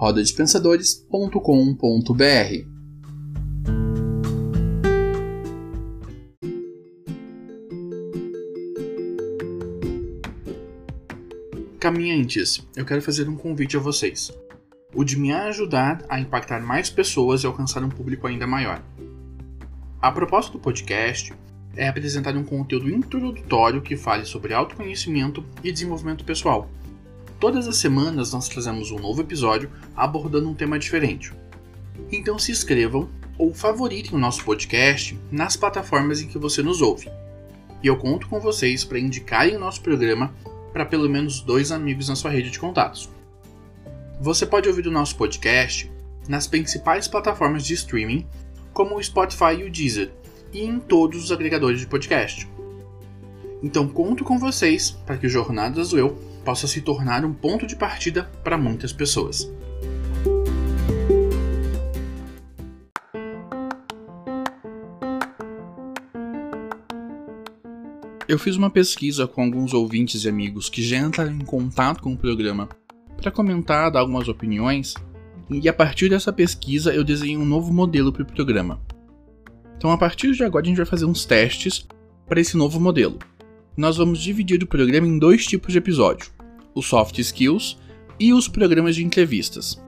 rodadepensadores.com.br. Caminhantes, eu quero fazer um convite a vocês. O de me ajudar a impactar mais pessoas e alcançar um público ainda maior. A proposta do podcast é apresentar um conteúdo introdutório que fale sobre autoconhecimento e desenvolvimento pessoal. Todas as semanas nós trazemos um novo episódio abordando um tema diferente. Então se inscrevam ou favoritem o nosso podcast nas plataformas em que você nos ouve. E eu conto com vocês para indicarem o nosso programa para pelo menos dois amigos na sua rede de contatos. Você pode ouvir o nosso podcast nas principais plataformas de streaming, como o Spotify e o Deezer, e em todos os agregadores de podcast. Então conto com vocês para que o Jornadas do Eu possa se tornar um ponto de partida para muitas pessoas. Eu fiz uma pesquisa com alguns ouvintes e amigos que já entraram em contato com o programa para comentar, dar algumas opiniões, e a partir dessa pesquisa eu desenhei um novo modelo para o programa. Então, a partir de agora, a gente vai fazer uns testes para esse novo modelo. Nós vamos dividir o programa em dois tipos de episódio: os soft skills e os programas de entrevistas.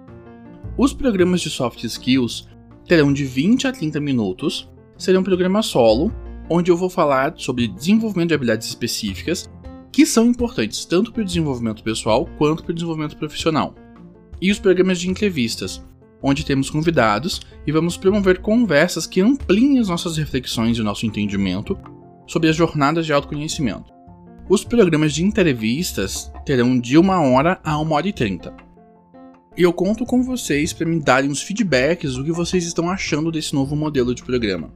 Os programas de soft skills terão de 20 a 30 minutos, serão um programa solo, onde eu vou falar sobre desenvolvimento de habilidades específicas que são importantes tanto para o desenvolvimento pessoal quanto para o desenvolvimento profissional. E os programas de entrevistas, onde temos convidados e vamos promover conversas que ampliem as nossas reflexões e o nosso entendimento sobre as jornadas de autoconhecimento. Os programas de entrevistas terão de uma hora a uma hora e trinta. E eu conto com vocês para me darem os feedbacks do que vocês estão achando desse novo modelo de programa.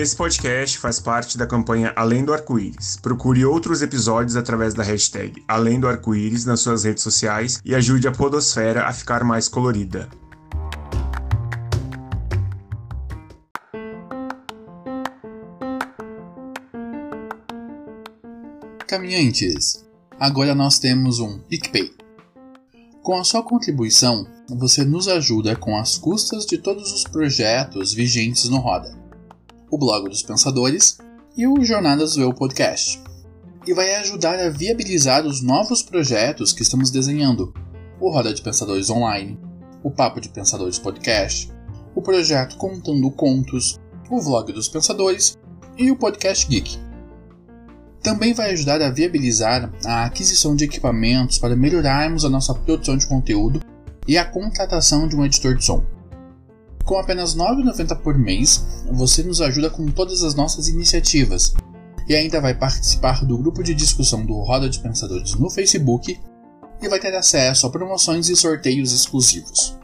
Esse podcast faz parte da campanha Além do Arco-Íris. Procure outros episódios através da hashtag Além do Arco-Íris nas suas redes sociais e ajude a Podosfera a ficar mais colorida. Caminhantes, agora nós temos um PicPay. Com a sua contribuição, você nos ajuda com as custas de todos os projetos vigentes no Roda o Blog dos Pensadores e o Jornadas do Eu Podcast. E vai ajudar a viabilizar os novos projetos que estamos desenhando: o Roda de Pensadores Online, o Papo de Pensadores Podcast, o projeto Contando Contos, o Vlog dos Pensadores e o Podcast Geek. Também vai ajudar a viabilizar a aquisição de equipamentos para melhorarmos a nossa produção de conteúdo e a contratação de um editor de som. Com apenas R$ 9,90 por mês, você nos ajuda com todas as nossas iniciativas e ainda vai participar do grupo de discussão do Roda de Pensadores no Facebook e vai ter acesso a promoções e sorteios exclusivos.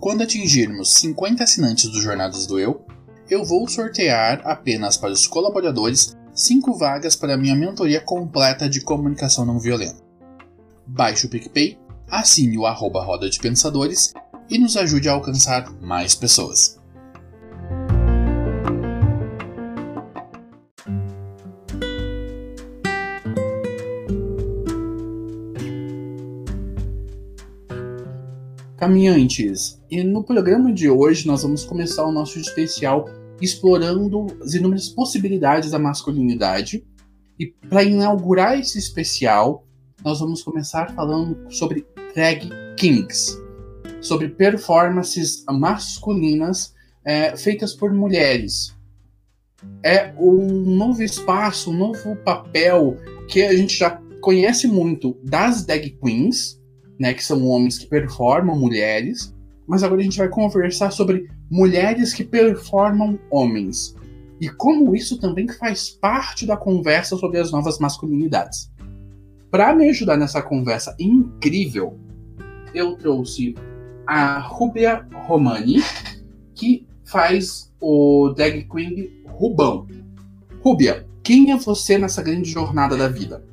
Quando atingirmos 50 assinantes do Jornadas do Eu, eu vou sortear apenas para os colaboradores 5 vagas para a minha mentoria completa de comunicação não violenta. Baixe o PicPay, assine o arroba Roda de Pensadores e nos ajude a alcançar mais pessoas. Caminhantes, e no programa de hoje nós vamos começar o nosso especial explorando as inúmeras possibilidades da masculinidade. E para inaugurar esse especial, nós vamos começar falando sobre drag kings sobre performances masculinas é, feitas por mulheres. É um novo espaço, um novo papel que a gente já conhece muito das drag queens, né, que são homens que performam mulheres, mas agora a gente vai conversar sobre mulheres que performam homens. e como isso também faz parte da conversa sobre as novas masculinidades. Para me ajudar nessa conversa incrível, eu trouxe a Rubia Romani, que faz o drag queen Rubão. Rubia, quem é você nessa grande jornada da vida?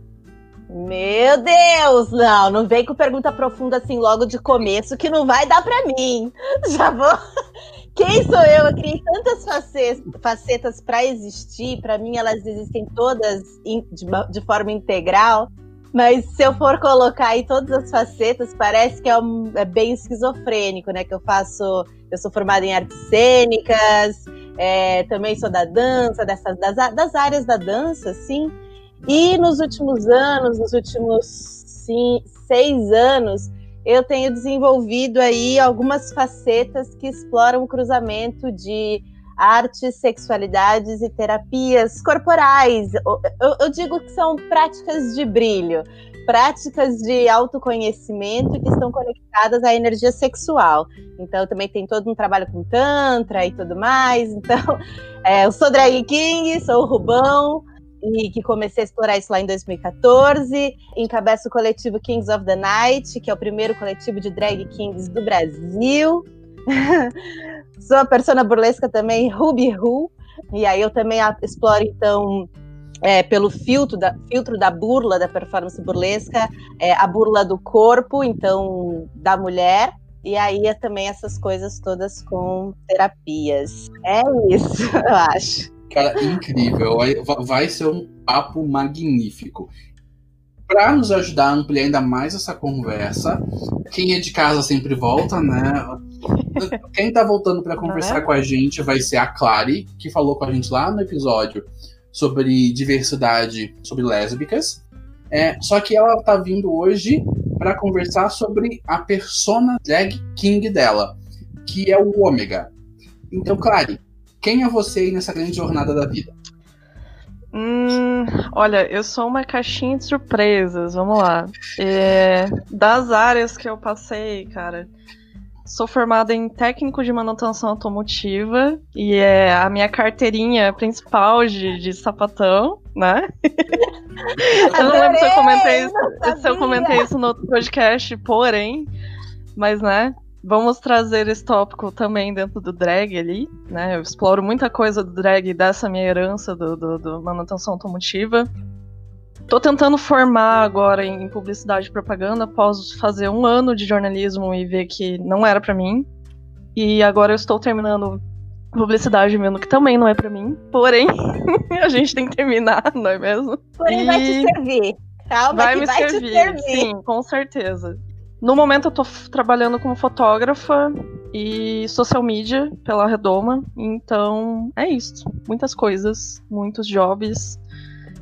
Meu Deus, não, não vem com pergunta profunda assim logo de começo que não vai dar para mim. Já vou. Quem sou eu? Eu criei tantas facetas para existir. Para mim, elas existem todas de forma integral. Mas se eu for colocar aí todas as facetas, parece que é, um, é bem esquizofrênico, né? Que eu faço, eu sou formada em artes cênicas, é, também sou da dança, dessas, das, das áreas da dança, sim. E nos últimos anos, nos últimos sim, seis anos, eu tenho desenvolvido aí algumas facetas que exploram o cruzamento de artes, sexualidades e terapias corporais. Eu, eu, digo que são práticas de brilho, práticas de autoconhecimento que estão conectadas à energia sexual. Então, também tem todo um trabalho com Tantra e tudo mais. Então, é, eu sou Drag King, sou o Rubão, e que comecei a explorar isso lá em 2014. Encabeço o coletivo Kings of the Night, que é o primeiro coletivo de drag kings do Brasil. Sou a persona burlesca também, Ruby Ru. E aí eu também exploro, então, é, pelo filtro da, filtro da burla, da performance burlesca, é, a burla do corpo, então, da mulher. E aí é também essas coisas todas com terapias. É isso, eu acho. Cara, incrível. Vai ser um papo magnífico. Para nos ajudar a ampliar ainda mais essa conversa, quem é de casa sempre volta, né? Quem tá voltando para conversar é? com a gente vai ser a Clary, que falou com a gente lá no episódio sobre diversidade, sobre lésbicas. É, só que ela tá vindo hoje para conversar sobre a persona drag king dela, que é o Ômega. Então, Clary, quem é você aí nessa grande jornada da vida? Hum, olha, eu sou uma caixinha de surpresas, vamos lá. É, das áreas que eu passei, cara, sou formada em técnico de manutenção automotiva e é a minha carteirinha principal de, de sapatão, né? eu não lembro se eu comentei isso, se eu comentei isso no outro podcast, porém, mas né, Vamos trazer esse tópico também dentro do drag ali, né? Eu exploro muita coisa do drag dessa minha herança do, do, do manutenção automotiva. Tô tentando formar agora em publicidade e propaganda após fazer um ano de jornalismo e ver que não era para mim. E agora eu estou terminando publicidade vendo que também não é para mim. Porém, a gente tem que terminar, não é mesmo? Porém, e... vai te servir. Calma, vai me vai servir, servir. Sim, com certeza. No momento eu tô trabalhando como fotógrafa e social media pela Redoma, então é isso. Muitas coisas, muitos jobs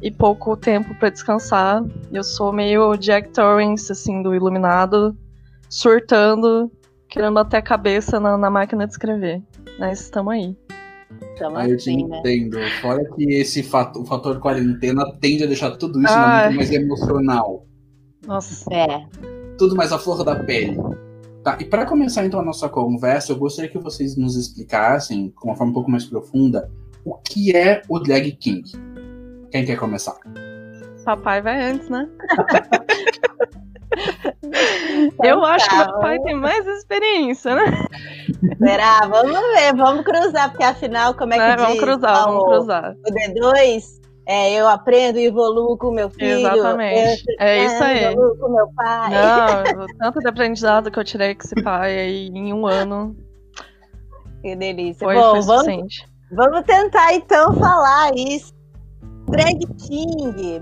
e pouco tempo para descansar. Eu sou meio Jack Torrance, assim, do Iluminado, surtando, querendo até a cabeça na, na máquina de escrever. Mas estamos aí. ah, eu te né? entendo. Fora que esse fator, o fator quarentena tende a deixar tudo isso muito mais emocional. Nossa. É tudo mais à flor da pele. Tá, e para começar então a nossa conversa, eu gostaria que vocês nos explicassem, com uma forma um pouco mais profunda, o que é o Drag King. Quem quer começar? Papai vai antes, né? eu acho que meu pai tem mais experiência, né? Será? Vamos ver, vamos cruzar, porque afinal, como é que é, diz? Vamos cruzar, vamos cruzar. O D2 é, eu aprendo e evoluo com meu filho. Exatamente. é isso aí. Evoluo com meu pai. Não, tanto de aprendizado que eu tirei com esse pai aí em um ano. Que delícia. Foi, Bom, foi vamos, vamos tentar então falar isso. Drag King.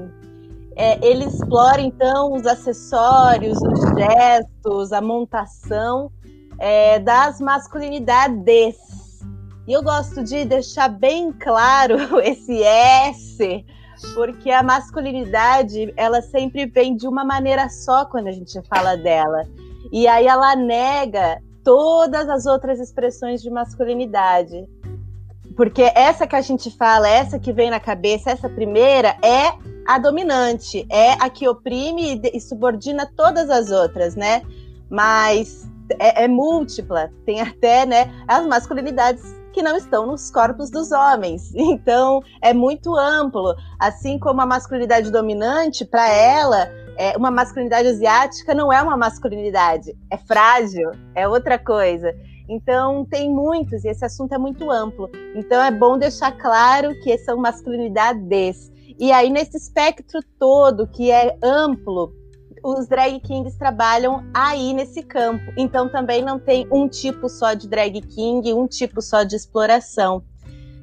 É, ele explora então os acessórios, os gestos, a montação é, das masculinidades e eu gosto de deixar bem claro esse S, porque a masculinidade, ela sempre vem de uma maneira só quando a gente fala dela. E aí ela nega todas as outras expressões de masculinidade. Porque essa que a gente fala, essa que vem na cabeça, essa primeira, é a dominante, é a que oprime e subordina todas as outras, né? Mas é, é múltipla, tem até né, as masculinidades que não estão nos corpos dos homens. Então, é muito amplo. Assim como a masculinidade dominante, para ela, é, uma masculinidade asiática não é uma masculinidade, é frágil, é outra coisa. Então, tem muitos, e esse assunto é muito amplo. Então, é bom deixar claro que são masculinidades. E aí, nesse espectro todo, que é amplo, os drag kings trabalham aí nesse campo. Então, também não tem um tipo só de drag king, um tipo só de exploração.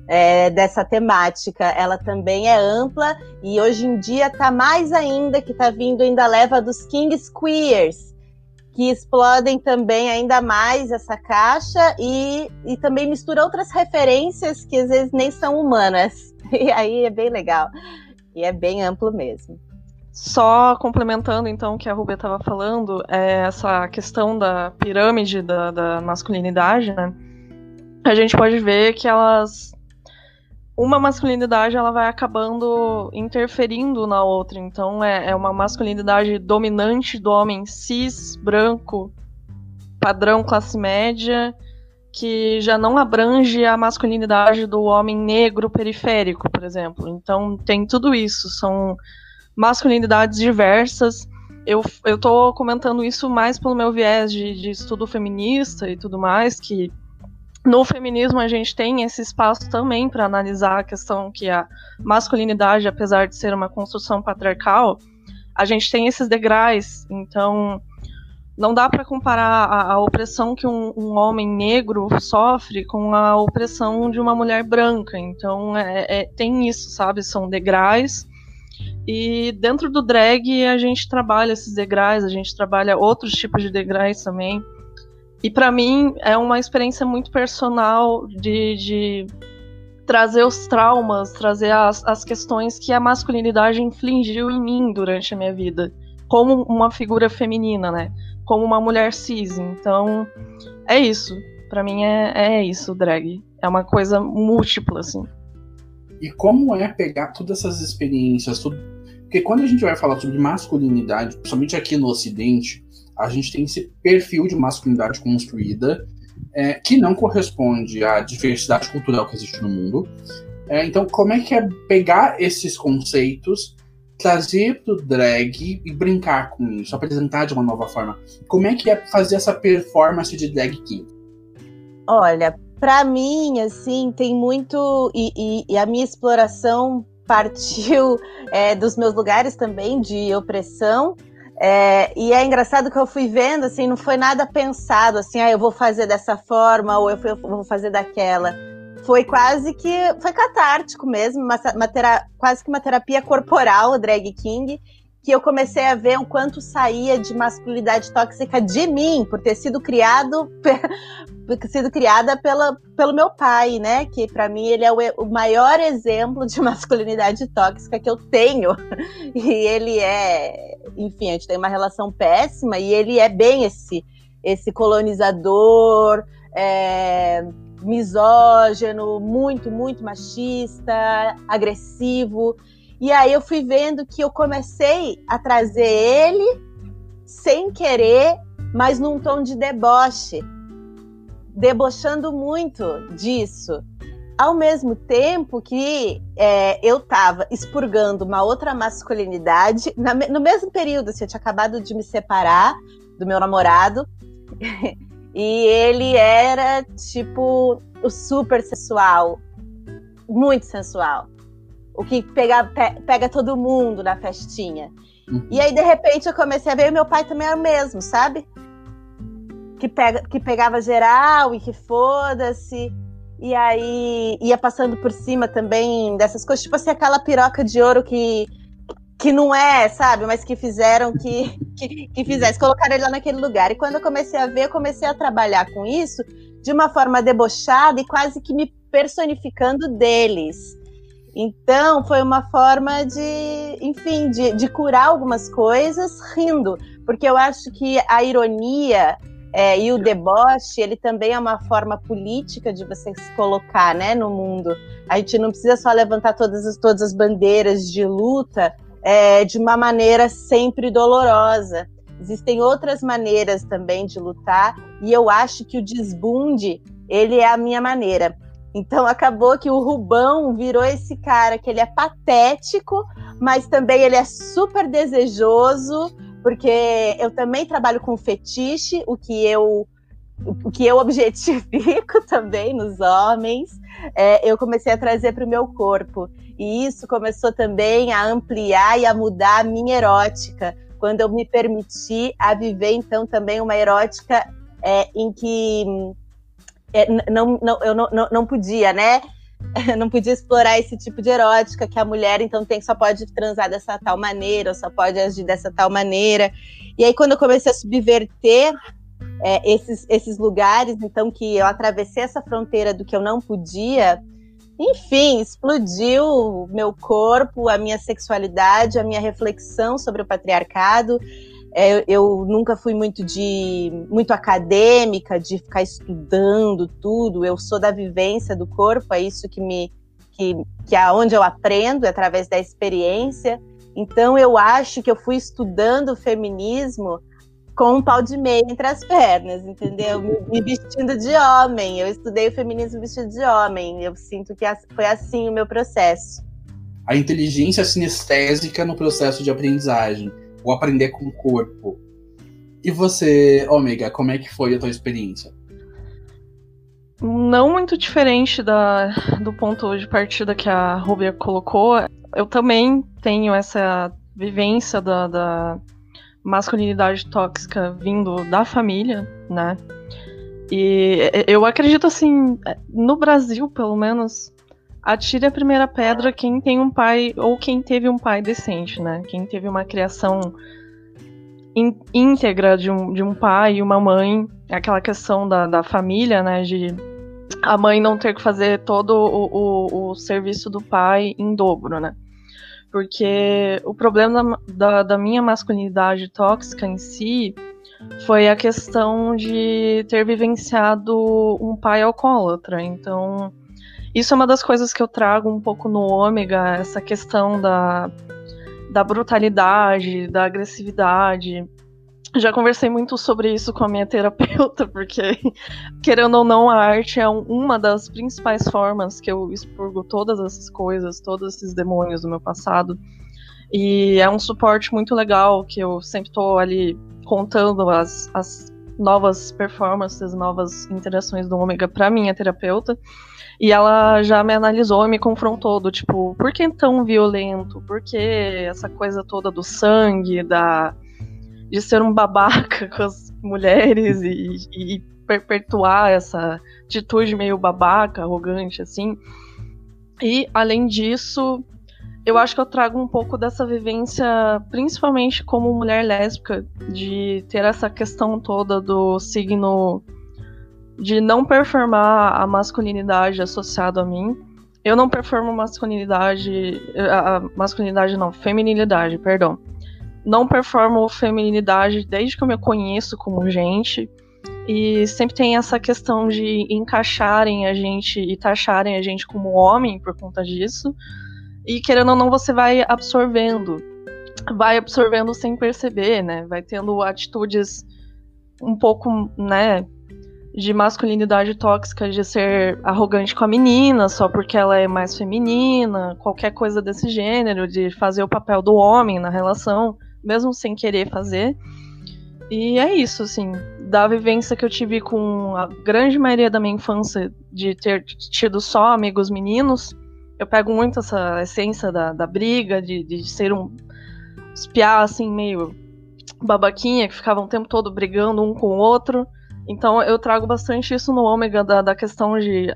É, dessa temática. Ela também é ampla e hoje em dia está mais ainda, que está vindo ainda leva dos kings queers, que explodem também ainda mais essa caixa e, e também mistura outras referências que às vezes nem são humanas. E aí é bem legal. E é bem amplo mesmo. Só complementando então o que a Rubia estava falando, é essa questão da pirâmide da, da masculinidade, né? A gente pode ver que elas uma masculinidade ela vai acabando interferindo na outra. Então é, é uma masculinidade dominante do homem cis, branco, padrão classe média, que já não abrange a masculinidade do homem negro periférico, por exemplo. Então tem tudo isso, são masculinidades diversas. Eu, eu tô comentando isso mais pelo meu viés de, de estudo feminista e tudo mais, que no feminismo a gente tem esse espaço também para analisar a questão que a masculinidade, apesar de ser uma construção patriarcal, a gente tem esses degraus. Então, não dá para comparar a, a, opressão que um, um, homem negro sofre com a opressão de uma mulher branca. Então, é, é, tem isso, sabe? São degraus. E dentro do drag a gente trabalha esses degraus, a gente trabalha outros tipos de degraus também. E para mim é uma experiência muito personal de, de trazer os traumas, trazer as, as questões que a masculinidade infligiu em mim durante a minha vida, como uma figura feminina, né? Como uma mulher cis. Então, é isso. Para mim é, é isso, drag. É uma coisa múltipla, assim. E como é pegar todas essas experiências, tudo... porque quando a gente vai falar sobre masculinidade, principalmente aqui no Ocidente, a gente tem esse perfil de masculinidade construída é, que não corresponde à diversidade cultural que existe no mundo. É, então, como é que é pegar esses conceitos, trazer para o drag e brincar com isso, apresentar de uma nova forma? Como é que é fazer essa performance de drag king? Olha, para mim, assim, tem muito. E, e, e, a minha exploração partiu é, dos meus lugares também de opressão é, e é engraçado que eu fui vendo, assim, não foi nada pensado, assim, ah, eu vou fazer dessa forma ou eu, vou fazer daquela. Foi quase que, foi catártico mesmo, uma, uma quase que uma terapia corporal, o Drag King, que eu comecei a ver o quanto saía de masculinidade tóxica de mim, por ter sido criado, sido criada pela, pelo meu pai, né? Que para mim ele é o, o, maior exemplo de masculinidade tóxica que eu tenho. E ele é, enfim, a gente tem uma relação péssima e ele é bem esse, esse colonizador. É, misógino, muito, muito machista, agressivo. E aí eu fui vendo que eu comecei a trazer ele sem querer, mas num tom de deboche, debochando muito disso. Ao mesmo tempo que é, eu estava expurgando uma outra masculinidade, na, no mesmo período, assim, eu tinha acabado de me separar do meu namorado, e ele era tipo o super sensual, muito sensual o que pega, pe, pega todo mundo na festinha. Uhum. E aí, de repente, eu comecei a ver, meu pai também era o mesmo, sabe? Que, pega, que pegava geral e que foda-se. E aí ia passando por cima também dessas coisas, tipo assim, aquela piroca de ouro que, que não é, sabe? Mas que fizeram que, que, que fizesse, colocaram ele lá naquele lugar. E quando eu comecei a ver, eu comecei a trabalhar com isso de uma forma debochada e quase que me personificando deles. Então, foi uma forma de, enfim, de, de curar algumas coisas rindo, porque eu acho que a ironia é, e o deboche, ele também é uma forma política de você se colocar né, no mundo. A gente não precisa só levantar todas as, todas as bandeiras de luta é, de uma maneira sempre dolorosa. Existem outras maneiras também de lutar, e eu acho que o desbunde, ele é a minha maneira. Então acabou que o Rubão virou esse cara que ele é patético, mas também ele é super desejoso, porque eu também trabalho com fetiche, o que eu o que eu objetifico também nos homens, é, eu comecei a trazer para o meu corpo. E isso começou também a ampliar e a mudar a minha erótica, quando eu me permiti a viver, então, também uma erótica é, em que não, não, eu não, não, não podia, né? não podia explorar esse tipo de erótica que a mulher então tem só pode transar dessa tal maneira, só pode agir dessa tal maneira. E aí quando eu comecei a subverter é, esses, esses lugares, então que eu atravessei essa fronteira do que eu não podia, enfim, explodiu meu corpo, a minha sexualidade, a minha reflexão sobre o patriarcado. É, eu nunca fui muito de muito acadêmica, de ficar estudando tudo. Eu sou da vivência do corpo, é isso que me que, que é onde eu aprendo é através da experiência. Então eu acho que eu fui estudando o feminismo com um pau de meia entre as pernas, entendeu? Me, vestindo de homem. Eu estudei o feminismo vestido de homem. Eu sinto que foi assim o meu processo. A inteligência sinestésica no processo de aprendizagem, o aprender com o corpo. E você, Ômega, como é que foi a tua experiência? Não muito diferente da, do ponto de partida que a Rubia colocou. Eu também tenho essa vivência da, da masculinidade tóxica vindo da família, né? E eu acredito assim, no Brasil, pelo menos, atire a primeira pedra quem tem um pai ou quem teve um pai decente, né? Quem teve uma criação íntegra de um, de um pai e uma mãe, aquela questão da, da família, né? De a mãe não ter que fazer todo o, o, o serviço do pai em dobro, né? porque o problema da, da, minha masculinidade tóxica em si foi a questão de ter vivenciado um pai alcoólatra. Então, isso é uma das coisas que eu trago um pouco no ômega, essa questão da, da brutalidade, da agressividade, já conversei muito sobre isso com a minha terapeuta, porque, querendo ou não, a arte é uma das principais formas que eu expurgo todas essas coisas, todos esses demônios do meu passado. E é um suporte muito legal que eu sempre estou ali contando as, as novas performances, novas interações do Ômega para minha terapeuta. E ela já me analisou e me confrontou do tipo, por que tão violento? Por que essa coisa toda do sangue, da de ser um babaca com as mulheres e, e perpetuar essa atitude meio babaca, arrogante, assim. E, além disso, eu acho que eu trago um pouco dessa vivência, principalmente como mulher lésbica, de ter essa questão toda do signo de não performar a masculinidade associada a mim. Eu não performo masculinidade, a masculinidade não, feminilidade, perdão não performo feminilidade desde que eu me conheço como gente. E sempre tem essa questão de encaixarem a gente e taxarem a gente como homem por conta disso. E querendo ou não, você vai absorvendo. Vai absorvendo sem perceber, né? Vai tendo atitudes um pouco, né, de masculinidade tóxica, de ser arrogante com a menina só porque ela é mais feminina, qualquer coisa desse gênero, de fazer o papel do homem na relação mesmo sem querer fazer. E é isso, assim, da vivência que eu tive com a grande maioria da minha infância, de ter tido só amigos meninos, eu pego muito essa essência da, da briga, de, de ser um espiar, assim, meio babaquinha, que ficavam o tempo todo brigando um com o outro. Então eu trago bastante isso no ômega da, da questão de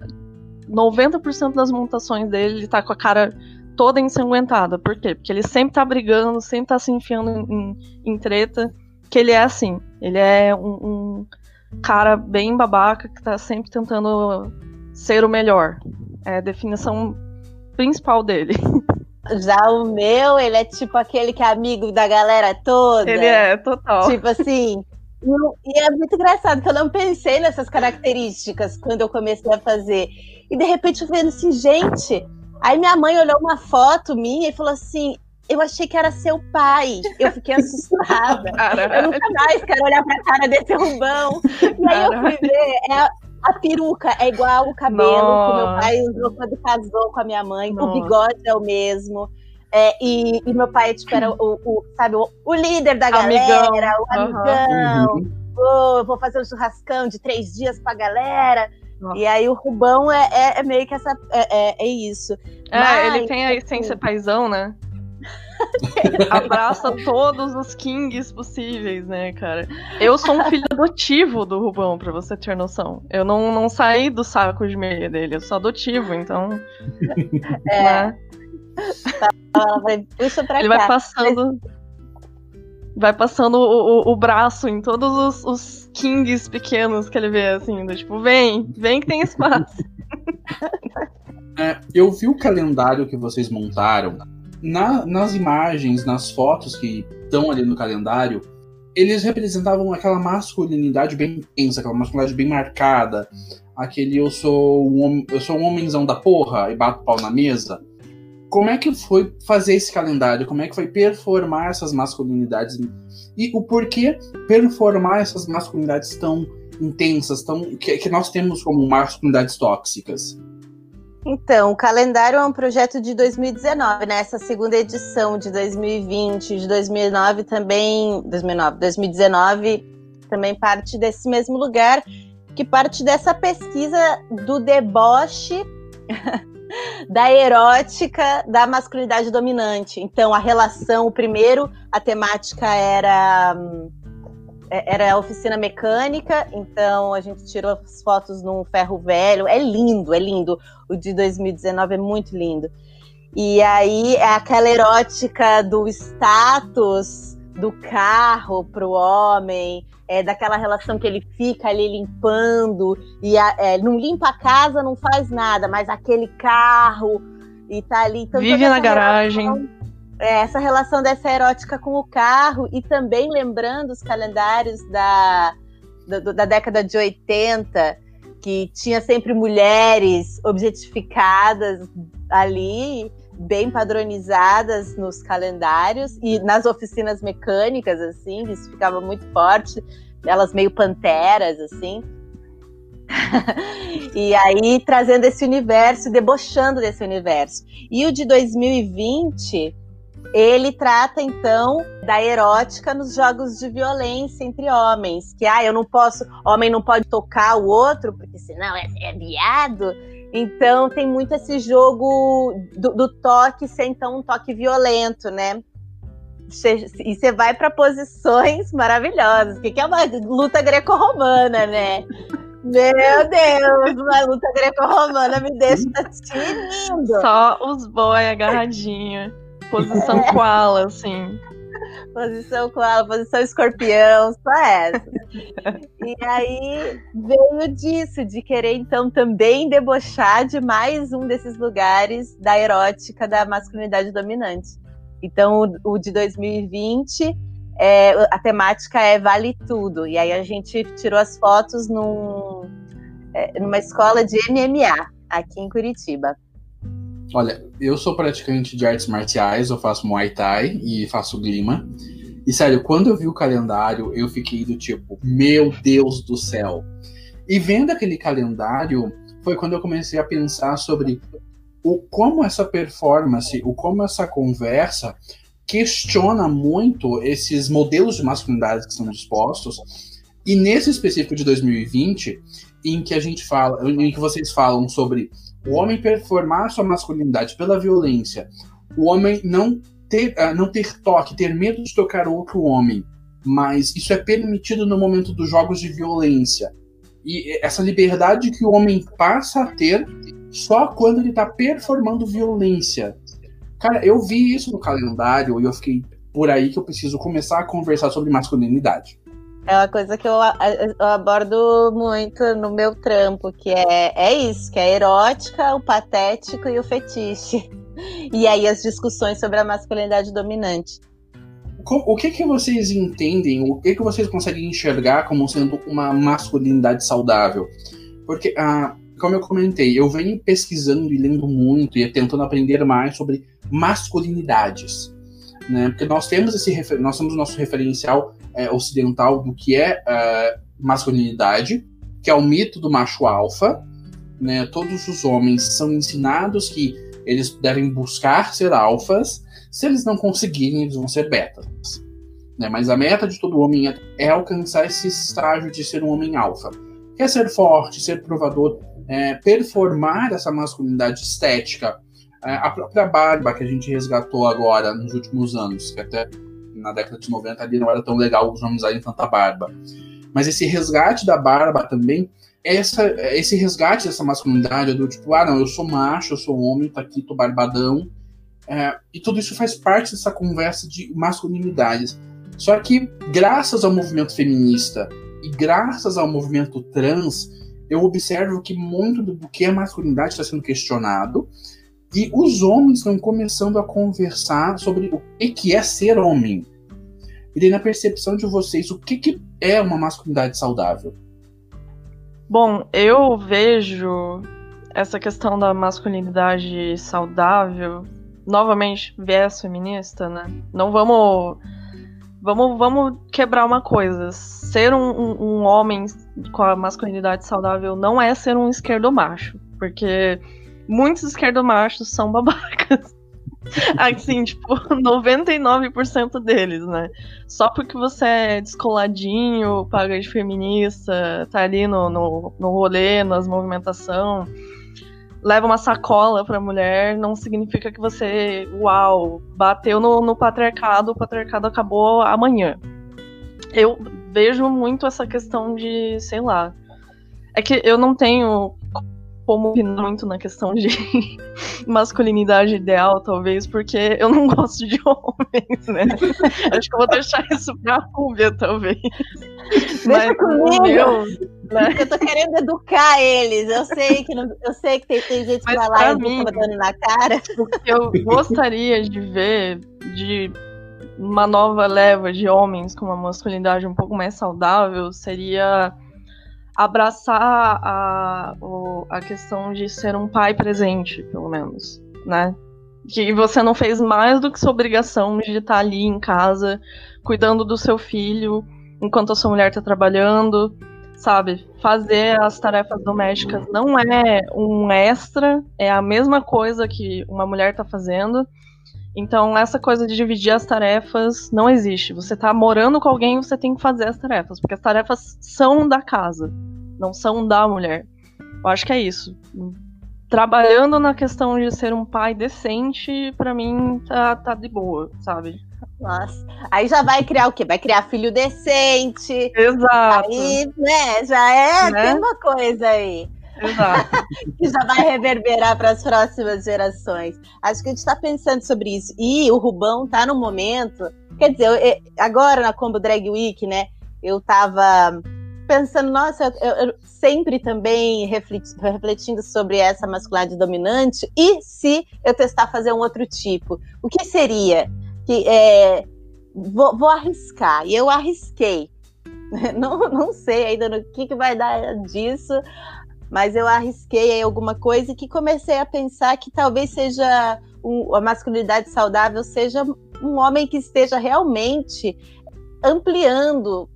90% das montações dele, ele tá com a cara toda ensanguentada. Por quê? Porque ele sempre tá brigando, sempre tá se enfiando em, em, treta. Que ele é assim. Ele é um, um, cara bem babaca que tá sempre tentando ser o melhor. É a definição principal dele. Já o meu, ele é tipo aquele que é amigo da galera toda. Ele é, total. Tipo assim. E é muito engraçado que eu não pensei nessas características quando eu comecei a fazer. E de repente eu vendo assim, gente, Aí minha mãe olhou uma foto minha e falou assim: eu achei que era seu pai. Eu fiquei assustada. eu nunca mais quero olhar pra cara desse Rubão. E aí eu fui ver, é, A peruca é igual o cabelo que meu pai usou quando casou com a minha mãe. Nossa. O bigode é o mesmo. É, e, e, meu pai, tipo, era o, o sabe, o, o, líder da galera, amigão. o amigão. Uhum. Oh, vou fazer um churrascão de três dias pra galera. Nossa. E aí o Rubão é, é, é meio que essa. É, é, é isso. É, Mas, ele tem a essência paisão, né? Abraça todos os kings possíveis, né, cara? Eu sou um filho adotivo do Rubão, pra você ter noção. Eu não, não saí do saco de meia dele, eu sou adotivo, então. É. Né? Vai, puxa pra Ele cá. vai passando. Vai passando o, o, o, braço em todos os, os kings pequenos que ele vê, assim, do, tipo, vem, vem que tem espaço. É, eu vi o calendário que vocês montaram na, nas imagens, nas fotos que estão ali no calendário, eles representavam aquela masculinidade bem intensa, aquela masculinidade bem marcada, aquele eu sou um, eu sou um homenzão da porra e bato pau na mesa. Como é que foi fazer esse calendário? Como é que foi performar essas masculinidades? E o porquê performar essas masculinidades tão intensas, tão que, que nós temos como masculinidades tóxicas? Então, o calendário é um projeto de 2019, né? Essa segunda edição de 2020, de 2009 também, 2009, 2019 também parte desse mesmo lugar, que parte dessa pesquisa do deboche da erótica da masculinidade dominante. Então, a relação, o primeiro, a temática era é, era oficina mecânica, então a gente tirou as fotos num ferro velho. É lindo, é lindo. O de 2019 é muito lindo. E aí é aquela erótica do status do carro para o homem, é daquela relação que ele fica ali limpando e a, é, não limpa a casa, não faz nada, mas aquele carro e tá ali. Então, Vive na garagem. Relação, é, essa relação dessa erótica com o carro e também lembrando os calendários da, da, da década de 80, que tinha sempre mulheres objetificadas ali, bem padronizadas nos calendários e nas oficinas mecânicas, assim, isso ficava muito forte, elas meio panteras, assim. e aí trazendo esse universo, debochando desse universo. E o de 2020 ele trata então da erótica nos jogos de violência entre homens, que ah, eu não posso, homem não pode tocar o outro porque senão é, é viado. Então tem muito esse jogo do, do toque ser então um toque violento, né? e você vai para posições maravilhosas, que é uma luta greco-romana, né? Meu Deus, uma luta greco-romana me deixa lindo. Só os boi agarradinhos. Posição é. koala, assim. Posição koala, posição escorpião, só essa. e aí veio disso, de querer então também debochar de mais um desses lugares da erótica da masculinidade dominante. Então, o, o de 2020, é, a temática é Vale Tudo. E aí a gente tirou as fotos num, é, numa escola de MMA aqui em Curitiba. Olha, eu sou praticante de artes marciais, eu faço Muay Thai e faço Grima. E sério, quando eu vi o calendário, eu fiquei do tipo, meu Deus do céu. E vendo aquele calendário, foi quando eu comecei a pensar sobre o como essa performance, o como essa conversa questiona muito esses modelos de masculinidade que são dispostos. E nesse específico de 2020, em que a gente fala, em que vocês falam sobre o homem performar sua masculinidade pela violência, o homem não ter, uh, não ter toque, ter medo de tocar outro homem, mas isso é permitido no momento dos jogos de violência. E essa liberdade que o homem passa a ter só quando ele está performando violência. Cara, eu vi isso no calendário e eu fiquei por aí que eu preciso começar a conversar sobre masculinidade. É uma coisa que eu, eu, abordo muito no meu trampo, que é, é isso, que é a erótica, o patético e o fetiche. E aí as discussões sobre a masculinidade dominante. O que que vocês entendem, o que que vocês conseguem enxergar como sendo uma masculinidade saudável? Porque, ah, como eu comentei, eu venho pesquisando e lendo muito e tentando aprender mais sobre masculinidades, né? Porque nós temos esse nós temos nosso referencial é, ocidental do que é uh, masculinidade, que é o mito do macho alfa. Né? Todos os homens são ensinados que eles devem buscar ser alfas. Se eles não conseguirem, eles vão ser betas. Né? Mas a meta de todo homem é, é alcançar esse estágio de ser um homem alfa. Quer ser forte, ser provador, é, performar essa masculinidade estética. É, a própria barba que a gente resgatou agora nos últimos anos, que até na década de 90 ali não era tão legal os homens usarem tanta barba. Mas esse resgate da barba também, essa, esse resgate dessa masculinidade do tipo, ah, não, eu sou macho, eu sou homem, tá aqui, tô barbadão. É, e tudo isso faz parte dessa conversa de masculinidades. Só que, graças ao movimento feminista e graças ao movimento trans, eu observo que muito do que é masculinidade está sendo questionado e os homens estão começando a conversar sobre o que é ser homem. E daí, na percepção de vocês, o que, que é uma masculinidade saudável? Bom, eu vejo essa questão da masculinidade saudável, novamente, viés feminista, né? Não vamos. Vamos, vamos quebrar uma coisa. Ser um, um, um homem com a masculinidade saudável não é ser um esquerdo macho. Porque muitos esquerdomachos são babacas. assim, tipo, 99% deles, né? Só porque você é descoladinho, paga de feminista, tá ali no, no, no rolê, nas movimentação, leva uma sacola pra mulher, não significa que você, uau, bateu no, no patriarcado, o patriarcado acabou amanhã. Eu vejo muito essa questão de, sei lá. É que eu não tenho como muito na questão de masculinidade ideal, talvez, porque eu não gosto de homens, né? Acho que eu vou deixar isso pra Rúbia, talvez. Deixa Mas, comigo. Meu, né? Eu tô querendo educar eles. Eu sei que, não, eu sei que tem, tem gente que vai lá e mim, dando na cara. O que eu gostaria de ver de uma nova leva de homens com uma masculinidade um pouco mais saudável seria abraçar a, a questão de ser um pai presente, pelo menos, né? Que você não fez mais do que sua obrigação de estar ali em casa, cuidando do seu filho, enquanto a sua mulher está trabalhando, sabe? Fazer as tarefas domésticas não é um extra, é a mesma coisa que uma mulher está fazendo. Então, essa coisa de dividir as tarefas não existe. Você tá morando com alguém, você tem que fazer as tarefas, porque as tarefas são da casa, não são da mulher. Eu acho que é isso. Trabalhando na questão de ser um pai decente, para mim tá, tá de boa, sabe? Nossa, aí já vai criar o quê? Vai criar filho decente. Exato. Aí, né, já é, né? tem uma coisa aí. Exato. que já vai reverberar para as próximas gerações. Acho que a gente está pensando sobre isso. E o Rubão tá no momento. Quer dizer, agora na Combo Drag Week, né? Eu tava pensando, nossa, eu, eu sempre também refletindo sobre essa masculinidade dominante. E se eu testar fazer um outro tipo? O que seria? Que, é, vou, vou arriscar. E eu arrisquei. Não, não sei ainda no que, que vai dar disso, mas eu arrisquei alguma coisa que comecei a pensar que talvez seja a masculinidade saudável seja um homem que esteja realmente ampliando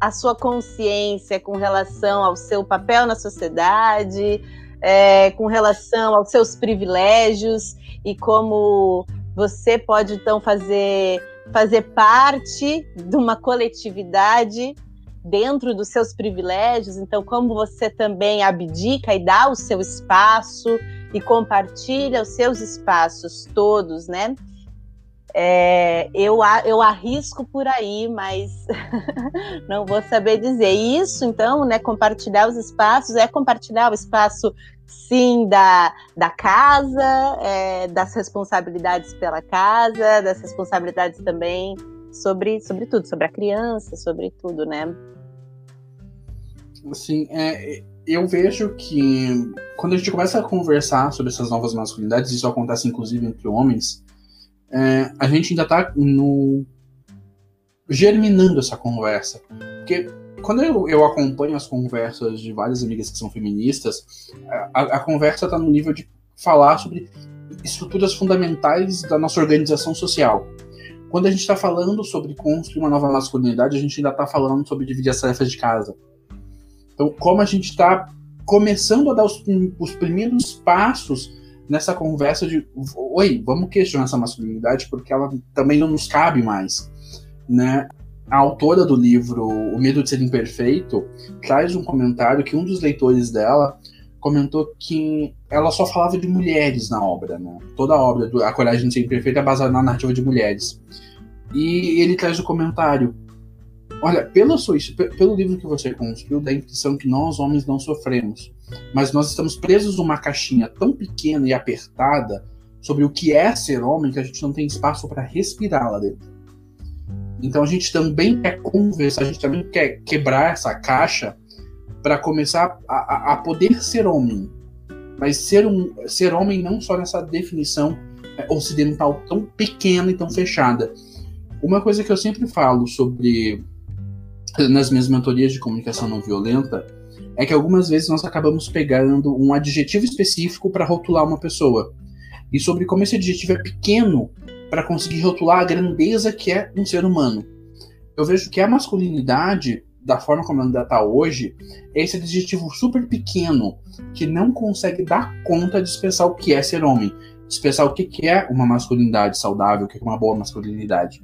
a sua consciência com relação ao seu papel na sociedade, é, com relação aos seus privilégios e como você pode então fazer fazer parte de uma coletividade dentro dos seus privilégios, então como você também abdica e dá o seu espaço e compartilha os seus espaços todos, né? É, eu, eu arrisco por aí, mas não vou saber dizer. Isso, então, né, compartilhar os espaços é compartilhar o espaço, sim, da, da casa, é, das responsabilidades pela casa, das responsabilidades também sobre, sobre tudo, sobre a criança, sobre tudo, né? Assim, é, eu vejo que quando a gente começa a conversar sobre essas novas masculinidades, isso acontece inclusive entre homens, é, a gente ainda está no germinando essa conversa. Porque quando eu, eu, acompanho as conversas de várias amigas que são feministas, a, a conversa está no nível de falar sobre estruturas fundamentais da nossa organização social. Quando a gente está falando sobre construir uma nova masculinidade, a gente ainda está falando sobre dividir as tarefas de casa Então, como a gente está começando a dar os, os primeiros passos nessa conversa de oi, vamos questionar essa masculinidade porque ela também não nos cabe mais, né? A autora do livro O Medo de Ser Imperfeito traz um comentário que um dos leitores dela comentou que ela só falava de mulheres na obra, né? Toda a obra do A Coragem de Ser Imperfeita é baseada na narrativa de mulheres. E ele traz o comentário: Olha, pelo, pelo livro que você construiu, dá a impressão que nós, homens, não sofremos. Mas nós estamos presos numa caixinha tão pequena e apertada sobre o que é ser homem que a gente não tem espaço para respirar lá dentro. Então a gente também quer conversar, a gente também quer quebrar essa caixa para começar a, a, poder ser homem. Mas ser, um, ser homem não só nessa definição é, ocidental tão pequena e tão fechada. Uma coisa que eu sempre falo sobre nas minhas mentorias de comunicação não violenta é que algumas vezes nós acabamos pegando um adjetivo específico para rotular uma pessoa. E sobre como esse adjetivo é pequeno para conseguir rotular a grandeza que é um ser humano. Eu vejo que a masculinidade, da forma como ela está hoje, é esse adjetivo super pequeno que não consegue dar conta de expressar o que é ser homem, expressar o que é uma masculinidade saudável, o que é uma boa masculinidade.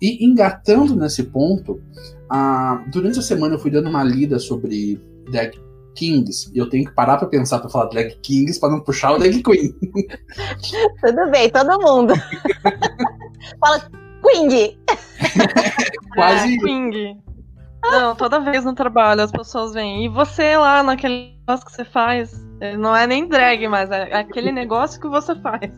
E engatando nesse ponto, ah, durante a semana eu fui dando uma lida sobre drag kings e eu tenho que parar para pensar para falar drag kings para não puxar o drag queen. Tudo bem, todo mundo. Fala queen. Quase. É, queen. Não, toda vez no trabalho as pessoas vêm. E você lá naquele negócio que você faz? Não é nem drag, mas é aquele negócio que você faz.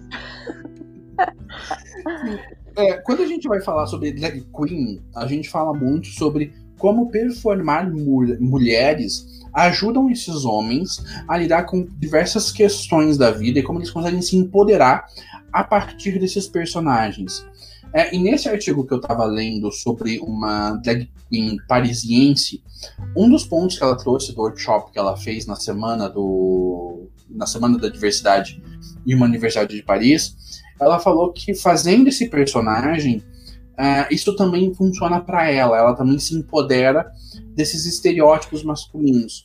É, quando a gente vai falar sobre drag queen, a gente fala muito sobre como performar mul mulheres ajudam esses homens a lidar com diversas questões da vida e como eles conseguem se empoderar a partir desses personagens. É, e nesse artigo que eu estava lendo sobre uma drag queen parisiense, um dos pontos que ela trouxe do workshop que ela fez na semana do na semana da diversidade em uma universidade de Paris ela falou que fazendo esse personagem, uh, isso também funciona para ela. Ela também se empodera desses estereótipos masculinos.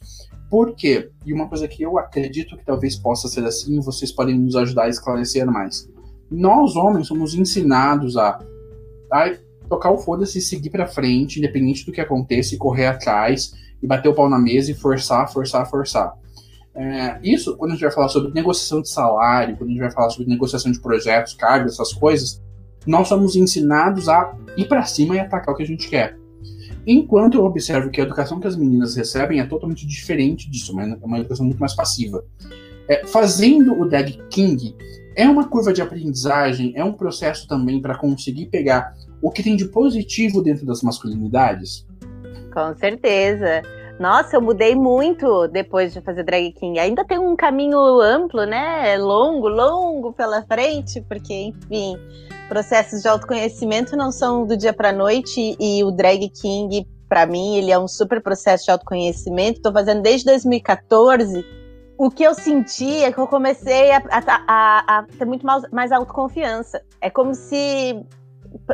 Por quê? E uma coisa que eu acredito que talvez possa ser assim, vocês podem nos ajudar a esclarecer mais. Nós, homens, somos ensinados a, a tocar o foda-se e seguir para frente, independente do que aconteça, e correr atrás, e bater o pau na mesa e forçar, forçar, forçar. É, isso, quando a gente vai falar sobre negociação de salário, quando a gente vai falar sobre negociação de projetos, cargos, essas coisas, nós somos ensinados a ir para cima e atacar o que a gente quer. Enquanto eu observo que a educação que as meninas recebem é totalmente diferente disso, é uma educação muito mais passiva. É, fazendo o Drag King é uma curva de aprendizagem, é um processo também para conseguir pegar o que tem de positivo dentro das masculinidades? Com certeza. Nossa, eu mudei muito depois de fazer drag king. Ainda tem um caminho amplo, né? Longo, longo pela frente, porque, enfim, processos de autoconhecimento não são do dia para noite e o drag king, para mim, ele é um super processo de autoconhecimento. Estou fazendo desde 2014. O que eu senti é que eu comecei a, a, a, a ter muito mais, mais autoconfiança. É como se,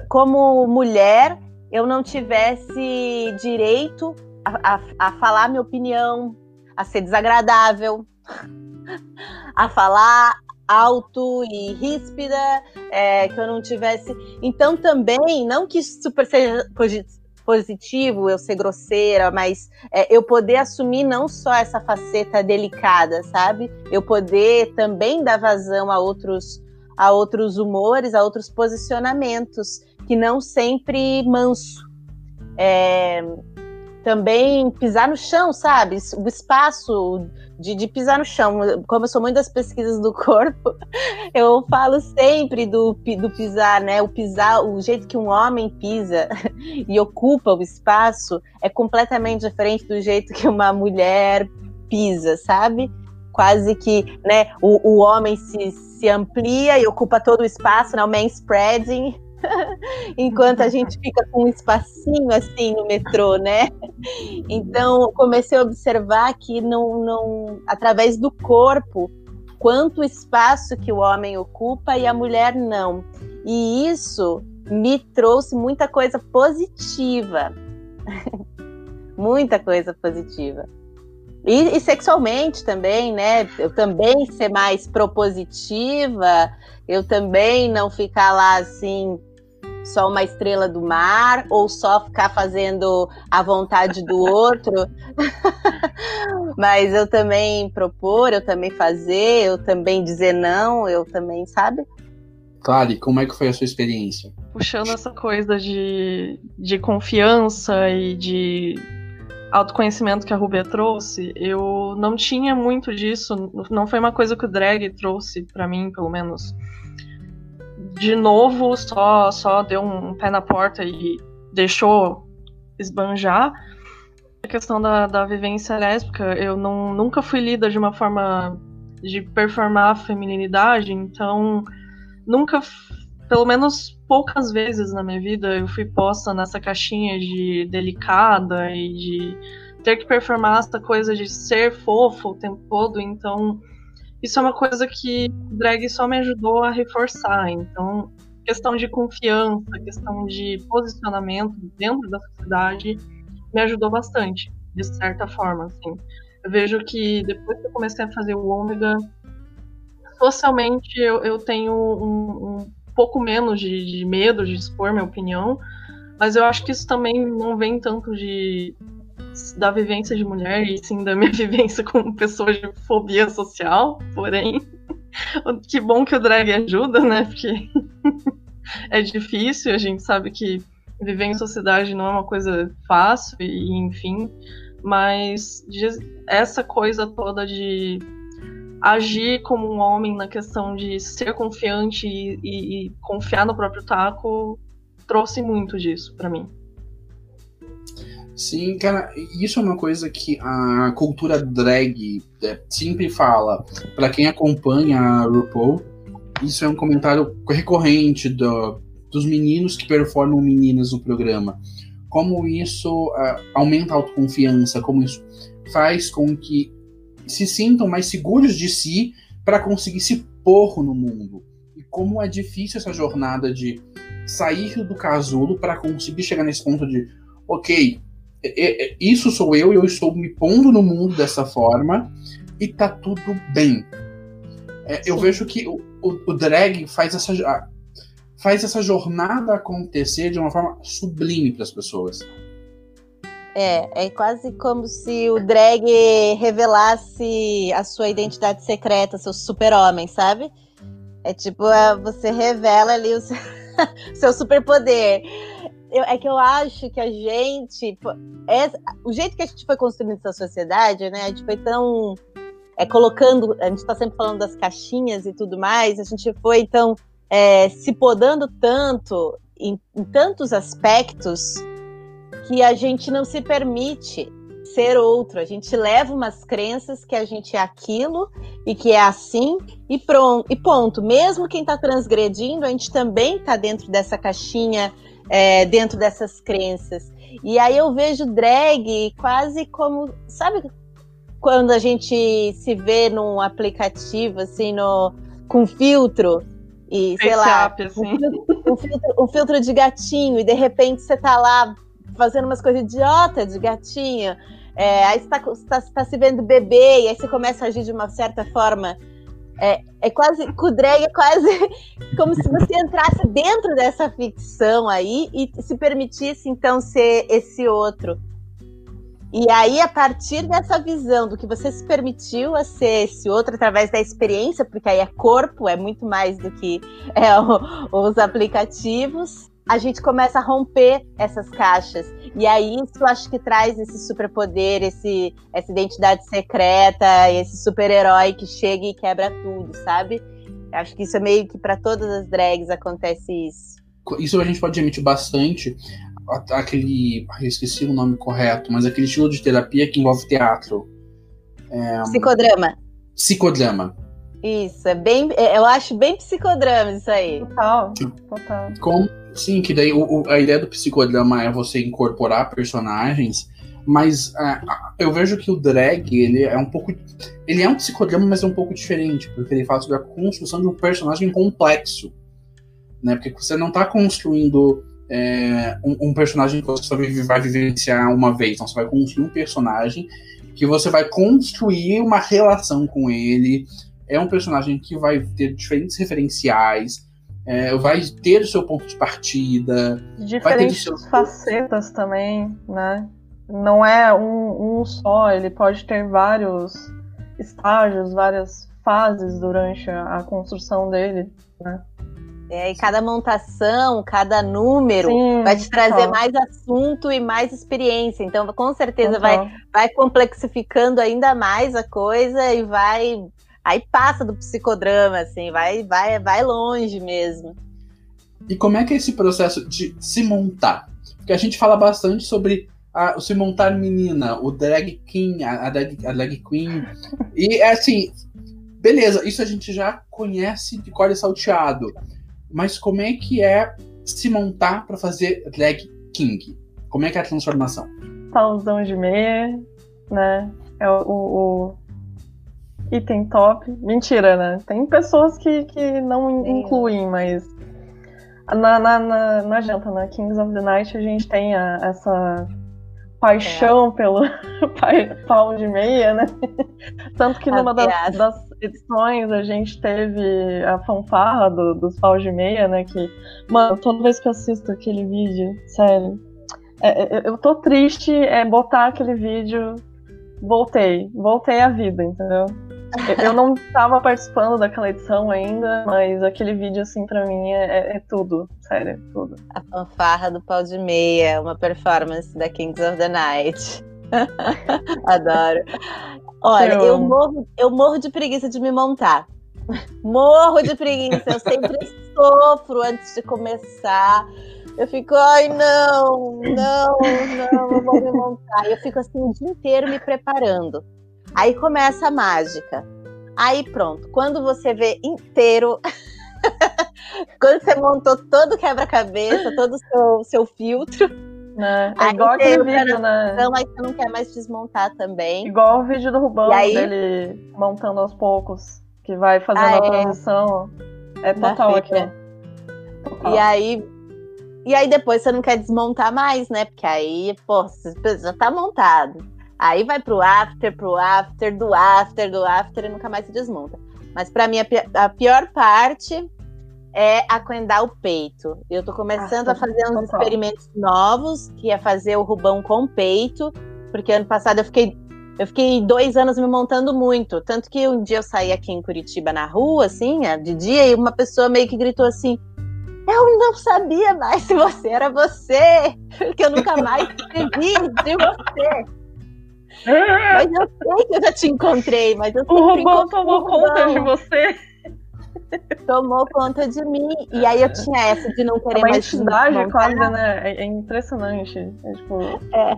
como mulher, eu não tivesse direito a, a, a falar minha opinião, a ser desagradável, a falar alto e ríspida, é, que eu não tivesse. Então também, não que isso super seja positivo eu ser grosseira, mas é, eu poder assumir não só essa faceta delicada, sabe? Eu poder também dar vazão a outros a outros humores, a outros posicionamentos que não sempre manso. É, também pisar no chão, sabe? O espaço de, de, pisar no chão. Como eu sou muito das pesquisas do corpo, eu falo sempre do, do pisar, né? O pisar, o jeito que um homem pisa e ocupa o espaço é completamente diferente do jeito que uma mulher pisa, sabe? Quase que, né? O, o homem se, se amplia e ocupa todo o espaço, né? O man spreading enquanto a gente fica com um espacinho assim no metrô, né? Então comecei a observar que não, não, através do corpo, quanto espaço que o homem ocupa e a mulher não. E isso me trouxe muita coisa positiva. muita coisa positiva. E, e, sexualmente também, né? Eu também ser mais propositiva, eu também não ficar lá assim, só uma estrela do mar, ou só ficar fazendo a vontade do outro. Mas eu também propor, eu também fazer, eu também dizer não, eu também, sabe? Claro, e como é que foi a sua experiência? Puxando essa coisa de, de confiança e de autoconhecimento que a Rubia trouxe, eu não tinha muito disso, não foi uma coisa que o drag trouxe para mim, pelo menos. De novo, só só deu um pé na porta e deixou esbanjar. A questão da, da vivência lésbica, eu não, nunca fui lida de uma forma de performar a feminilidade, então nunca pelo menos poucas vezes na minha vida eu fui posta nessa caixinha de delicada e de ter que performar essa coisa de ser fofo o tempo todo. Então, isso é uma coisa que o drag só me ajudou a reforçar. Então, questão de confiança, questão de posicionamento dentro da sociedade me ajudou bastante, de certa forma, assim. Eu vejo que depois que eu comecei a fazer o ômega, socialmente eu, eu tenho um, um pouco menos de, de medo de expor minha opinião, mas eu acho que isso também não vem tanto de da vivência de mulher e sim da minha vivência como pessoa de fobia social, porém, que bom que o drag ajuda, né? Porque é difícil, a gente sabe que viver em sociedade não é uma coisa fácil e enfim, mas essa coisa toda de agir como um homem na questão de ser confiante e, e, e confiar no próprio taco trouxe muito disso para mim. Sim, cara, isso é uma coisa que a cultura drag é, sempre fala. Para quem acompanha a RuPaul, isso é um comentário recorrente do, dos meninos que performam meninas no programa. Como isso uh, aumenta a autoconfiança, como isso faz com que se sintam mais seguros de si para conseguir se pôr no mundo. E como é difícil essa jornada de sair do casulo para conseguir chegar nesse ponto de, ok, isso sou eu, eu estou me pondo no mundo dessa forma e tá tudo bem. É, eu vejo que o, o, o, drag faz essa, faz essa jornada acontecer de uma forma sublime para as pessoas. É, é quase como se o drag revelasse a sua identidade secreta, seu super-homem, sabe? É tipo, é, você revela ali o seu, seu superpoder. É que eu acho que a gente. É, o jeito que a gente foi construindo essa sociedade, né? A gente foi tão. É, colocando. A gente está sempre falando das caixinhas e tudo mais, a gente foi, então, é, se podando tanto em, em tantos aspectos que a gente não se permite ser outro. A gente leva umas crenças que a gente é aquilo e que é assim e pronto. E ponto. Mesmo quem está transgredindo, a gente também está dentro dessa caixinha, é, dentro dessas crenças. E aí eu vejo drag quase como, sabe, quando a gente se vê num aplicativo assim no com filtro e sei lá, assim. um, filtro, um, filtro, um filtro de gatinho e de repente você tá lá fazendo umas coisas idiota de gatinho. É, aí você está tá, tá se vendo bebê, e aí você começa a agir de uma certa forma. É, é quase. Com drag é quase como se você entrasse dentro dessa ficção aí e se permitisse, então, ser esse outro. E aí, a partir dessa visão do que você se permitiu a ser esse outro através da experiência, porque aí é corpo, é muito mais do que é, o, os aplicativos, a gente começa a romper essas caixas. E aí isso acho que traz esse superpoder, esse, essa identidade secreta, esse super-herói que chega e quebra tudo, sabe? Acho que isso é meio que para todas as drags acontece isso. Isso a gente pode admitir bastante. Aquele. Eu esqueci o nome correto, mas aquele estilo de terapia que envolve teatro. É, Psicodrama. Psicodrama. Isso, é bem. É, eu acho bem psicodrama isso aí. Total. Total. Com, sim, que daí o, a ideia do psicodrama é você incorporar personagens, mas uh, eu vejo que o drag, ele é um pouco. Ele é um psicodrama, mas é um pouco diferente, porque ele fala sobre a construção de um personagem complexo. Né? Porque você não está construindo é, um, um, personagem que você só vai vivenciar uma vez, então você vai construir um personagem que você vai construir uma relação com ele. É um personagem que vai ter diferentes referenciais, é, vai ter o seu ponto de partida. Diferentes seu... facetas também, né? Não é um, um só, ele pode ter vários estágios, várias fases durante a, a construção dele, né? É, e cada montação, cada número Sim, vai te trazer mais assunto e mais experiência. Então, com certeza vai, vai complexificando ainda mais a coisa e vai. Aí passa do psicodrama, assim, vai, vai, vai longe mesmo. E como é que é esse processo de se montar? Porque a gente fala bastante sobre a, o se montar menina, o drag king, a, a, drag, a drag queen. E é assim, beleza, isso a gente já conhece de cor salteado mas como é que é se montar para fazer drag king? Como é que é a transformação? Pausão de meia, né? É o, o, item top. Mentira, né? Tem pessoas que, que não Sim. incluem, mas na, na, na, não adianta, na Kings of the Night a gente tem a, essa paixão é. pelo pau de meia, né? Tanto que numa das, das, edições a gente teve a fanfarra do, dos paus de meia, né? Que, mano, toda vez que eu assisto aquele vídeo, sério, é, é, eu tô triste é botar aquele vídeo. Voltei, voltei à vida, entendeu? Eu não estava participando daquela edição ainda, mas aquele vídeo, assim, pra mim é, é, tudo, sério, é tudo. A fanfarra do pau de meia, uma performance da Kings of the Night. Adoro. Olha, eu... eu... morro, eu morro de preguiça de me montar. Morro de preguiça. Eu sempre sofro antes de começar. Eu fico, ai, não, não, não, eu vou me montar. Eu fico assim o dia inteiro me preparando. Aí começa a mágica. Aí pronto, quando você vê inteiro, quando você montou todo o quebra-cabeça, todo o seu, seu filtro, né? É igual aquele vídeo, né? Então aí você não quer mais desmontar também. Igual o vídeo do Rubão, aí... dele montando aos poucos, que vai fazendo ah, a é. transição. É total aquilo. E aí, e aí depois você não quer desmontar mais, né? Porque aí, pô, já tá montado. Aí vai pro after, pro after, do after, do after e nunca mais se desmonta. Mas para mim a, pior parte é aquendar o peito. Eu tô começando a fazer uns total. experimentos novos, que é fazer o rubão com peito, porque ano passado eu fiquei eu fiquei dois anos me montando muito. Tanto que um dia eu saí aqui em Curitiba na rua, assim, de dia, e uma pessoa meio que gritou assim: Eu não sabia mais se você era você, porque eu nunca mais vi de você. Mas eu sei que eu já te encontrei, mas eu O robô tomou conta de você. Tomou conta de mim. E aí eu tinha essa de não querer é uma mais. Entidade quase, né? É, é impressionante. É tipo. É.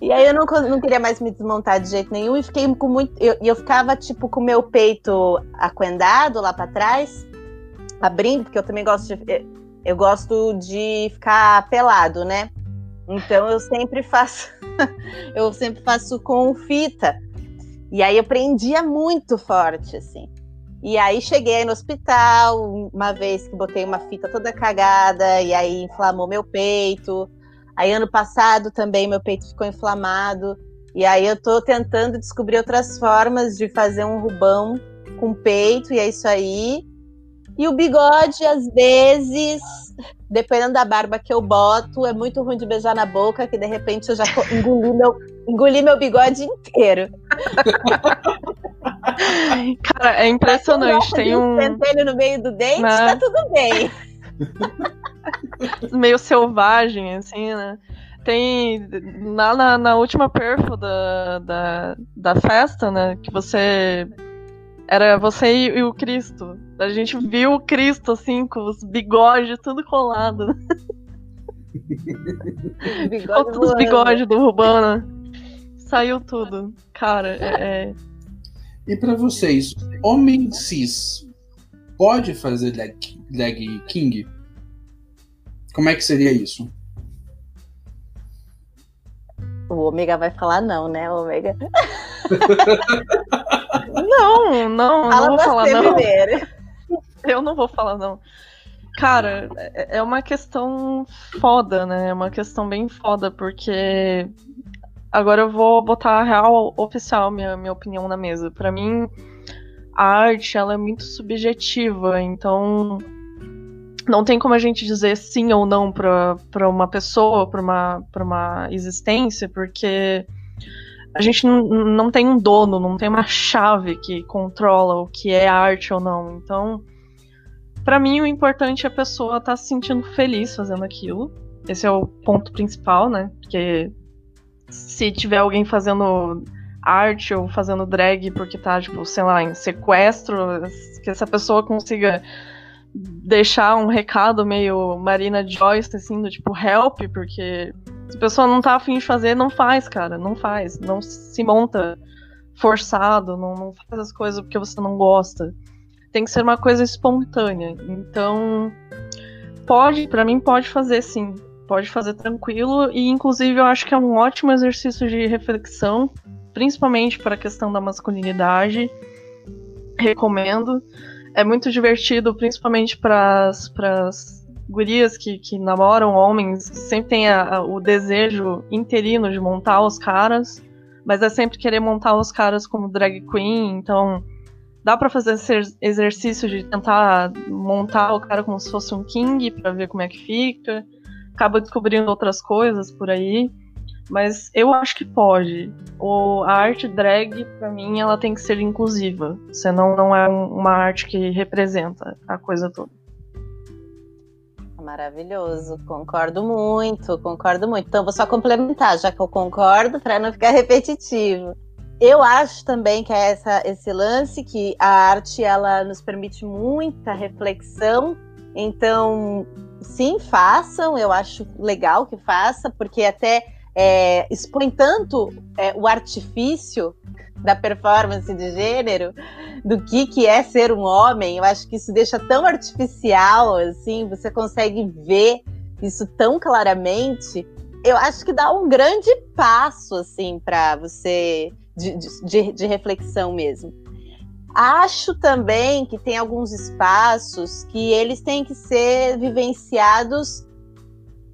E aí eu não, não queria mais me desmontar de jeito nenhum e fiquei com muito. Eu, eu ficava, tipo, com o meu peito aquendado lá para trás, abrindo, porque eu também gosto de. Eu gosto de ficar pelado, né? Então eu sempre faço, eu sempre faço com fita. E aí eu prendia muito forte, assim. E aí cheguei no hospital, uma vez que botei uma fita toda cagada, e aí inflamou meu peito. Aí ano passado também meu peito ficou inflamado. E aí eu tô tentando descobrir outras formas de fazer um rubão com peito, e é isso aí. E o bigode, às vezes, dependendo da barba que eu boto, é muito ruim de beijar na boca, que de repente eu já engoli meu, engoli meu bigode inteiro. Cara, é impressionante. Tem um. Pentelho no meio do dente, né? tá tudo bem. Meio selvagem, assim, né? Tem. Na, na, na última perfo da, da, da festa, né? Que você era você e, e, o Cristo. A gente viu o Cristo, assim, com os bigodes tudo colado. Bigode os bigodes do Rubana. Saiu tudo. Cara, é. é... E para vocês, homem cis pode fazer leg, leg king? Como é que seria isso? O Ômega vai falar não, né, Ômega? Não, não, Fala não vou falar não. Primeiro. Eu não vou falar não. Cara, é, é uma questão foda, né? É uma questão bem foda, porque Agora eu vou botar a real oficial, minha, minha opinião na mesa. Para mim, a arte ela é muito subjetiva, então não tem como a gente dizer sim ou não para uma pessoa, para uma, uma existência, porque a gente não, tem um dono, não tem uma chave que controla o que é arte ou não. Então, para mim, o importante é a pessoa estar tá se sentindo feliz fazendo aquilo. Esse é o ponto principal, né? Porque se tiver alguém fazendo arte ou fazendo drag porque tá, tipo, sei lá, em sequestro, que essa pessoa consiga deixar um recado meio Marina Joyce, assim, do tipo, help, porque se a pessoa não tá afim de fazer, não faz, cara, não faz, não se monta forçado, não, não faz as coisas porque você não gosta. Tem que ser uma coisa espontânea. Então, pode, para mim, pode fazer sim pode fazer tranquilo e inclusive eu acho que é um ótimo exercício de reflexão, principalmente para a questão da masculinidade. Recomendo. É muito divertido, principalmente para as gurias que, que namoram homens, sempre tem a, a, o desejo interino de montar os caras, mas é sempre querer montar os caras como drag queen, então dá para fazer esse exercício de tentar montar o cara como se fosse um king para ver como é que fica acaba descobrindo outras coisas por aí. Mas eu acho que pode. O, a arte drag, para mim, ela tem que ser inclusiva. Senão não é um, uma arte que representa a coisa toda. Maravilhoso, concordo muito, concordo muito. Então vou só complementar, já que eu concordo, para não ficar repetitivo. Eu acho também que é essa, esse lance que a arte ela nos permite muita reflexão. Então, sim, façam, eu acho legal que faça, porque até é, expõe tanto é, o artifício da performance de gênero do que, que é ser um homem. Eu acho que isso deixa tão artificial, assim, você consegue ver isso tão claramente. Eu acho que dá um grande passo, assim, para você de, de, de reflexão mesmo. Acho também que tem alguns espaços que eles têm que ser vivenciados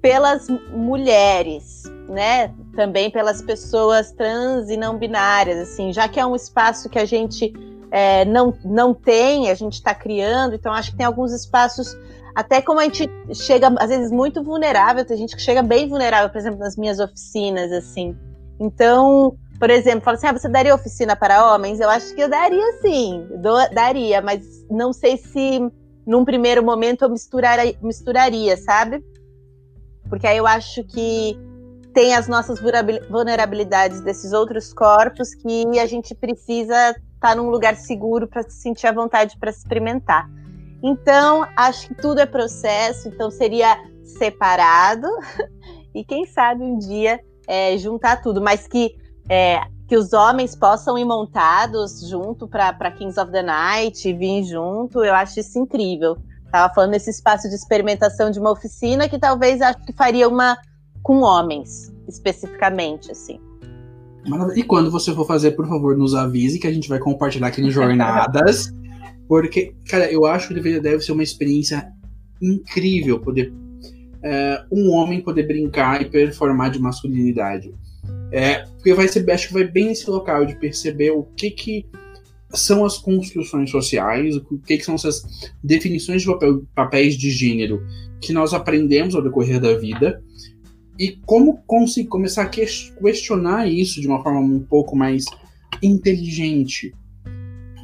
pelas mulheres, né? Também pelas pessoas trans e não binárias, assim, já que é um espaço que a gente é, não, não tem, a gente está criando, então acho que tem alguns espaços, até como a gente chega, às vezes, muito vulnerável, tem gente que chega bem vulnerável, por exemplo, nas minhas oficinas, assim. Então, por exemplo, fala assim: ah, você daria oficina para homens? Eu acho que eu daria sim, daria, mas não sei se num primeiro momento eu misturaria, misturaria, sabe? Porque aí eu acho que tem as nossas vulnerabilidades desses outros corpos que a gente precisa estar tá num lugar seguro para se sentir à vontade para experimentar. Então, acho que tudo é processo, então seria separado e quem sabe um dia é, juntar tudo, mas que é, que os homens possam ir montados junto para Kings of the Night, vir junto, eu acho isso incrível. Tava falando nesse espaço de experimentação de uma oficina que talvez acho que faria uma com homens, especificamente, assim. E quando você for fazer, por favor, nos avise que a gente vai compartilhar aqui no Jornadas. porque, cara, eu acho que deve, deve ser uma experiência incrível poder é, um homem poder brincar e performar de masculinidade. É, porque vai ser, acho que vai bem nesse local de perceber o que, que são as construções sociais, o que, que são essas definições de papel, papéis de gênero que nós aprendemos ao decorrer da vida e como começar a questionar isso de uma forma um pouco mais inteligente.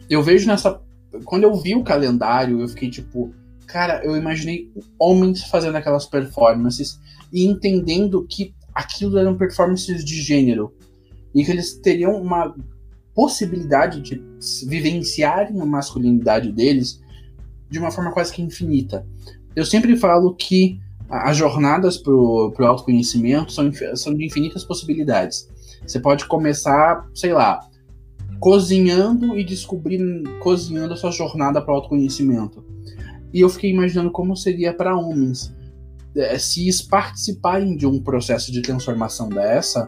Eu vejo nessa. Quando eu vi o calendário, eu fiquei tipo. Cara, eu imaginei homens fazendo aquelas performances e entendendo que aquilo eram performances de gênero e que eles teriam uma possibilidade de vivenciarem a masculinidade deles de uma forma quase que infinita. Eu sempre falo que as jornadas para o autoconhecimento são, são de infinitas possibilidades. Você pode começar, sei lá, cozinhando e descobrindo, cozinhando a sua jornada para o autoconhecimento. E eu fiquei imaginando como seria para homens é, se participarem de um processo de transformação dessa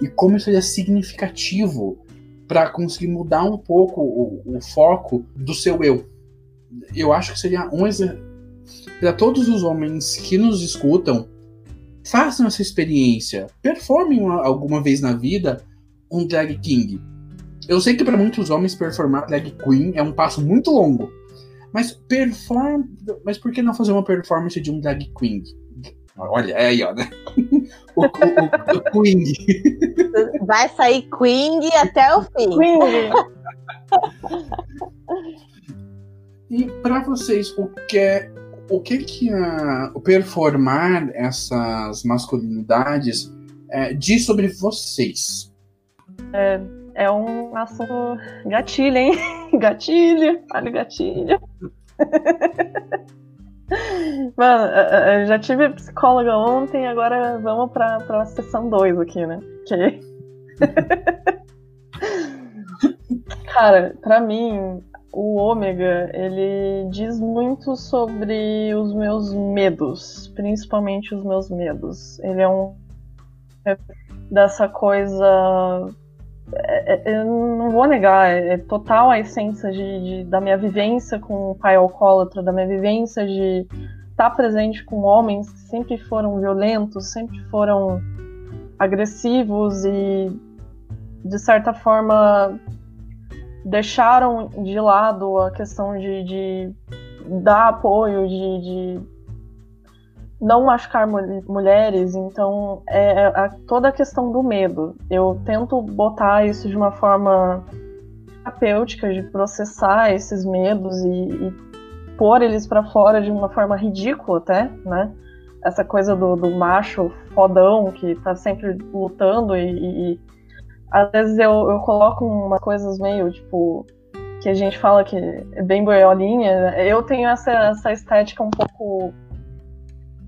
e como isso seria significativo para conseguir mudar um pouco o, o, foco do seu eu. Eu acho que seria um para todos os homens que nos escutam, façam essa experiência. Performem uma- alguma vez na vida um drag king. Eu sei que para muitos homens performar drag queen é um passo muito longo. Mas perform, mas por que não fazer uma performance de um drag queen? Olha, é aí, ó, né? O, o, o, o queen. Vai sair Queen até o fim. Queen, E para vocês, o que é o que que a, o performar essas masculinidades é, diz sobre vocês? é um assunto gatilho, hein? Gatilho, olha o gatilho. Mano, eu- já tive psicóloga ontem, agora vamos pra, pra sessão 2 aqui, né? Que... Cara, pra mim, o ômega, ele diz muito sobre os meus medos, principalmente os meus medos. Ele é um é dessa coisa eu não vou negar, é, é total a essência de, de- da minha vivência com o pai alcoólatra, da minha vivência de estar presente com homens que sempre foram violentos, sempre foram agressivos e, de certa forma, deixaram de lado a questão de, de dar apoio, de, de não machucar mul- mulheres, então é, é a- toda a questão do medo. Eu tento botar isso de uma forma terapêutica, de processar esses medos e, e pôr eles pra fora de uma forma ridícula até, né? Essa coisa do, do macho fodão que tá sempre lutando e, e- e às vezes eu, eu coloco umas coisas meio tipo que a gente fala que é bem boiolinha. Eu tenho essa, essa estética um pouco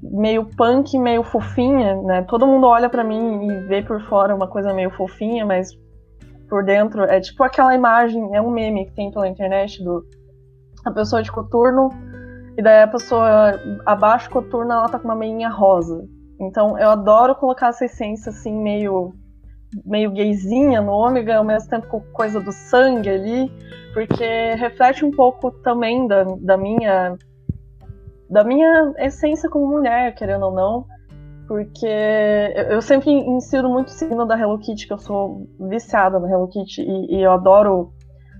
meio punk, meio fofinha, né? Todo mundo olha pra mim e vê por fora uma coisa meio fofinha, mas por dentro é tipo aquela imagem, é um meme que tem pela internet do a pessoa de coturno e daí a pessoa abaixo coturno ela tá com uma meinha rosa. Então eu adoro colocar essa essência assim meio meio gayzinha no ômega, ao mesmo tempo com coisa do sangue ali, porque reflete um pouco também da, da minha da minha essência como mulher, querendo ou não, porque eu sempre insiro muito o signo da Hello Kitty, que eu sou viciada no Hello Kitty, e, e eu adoro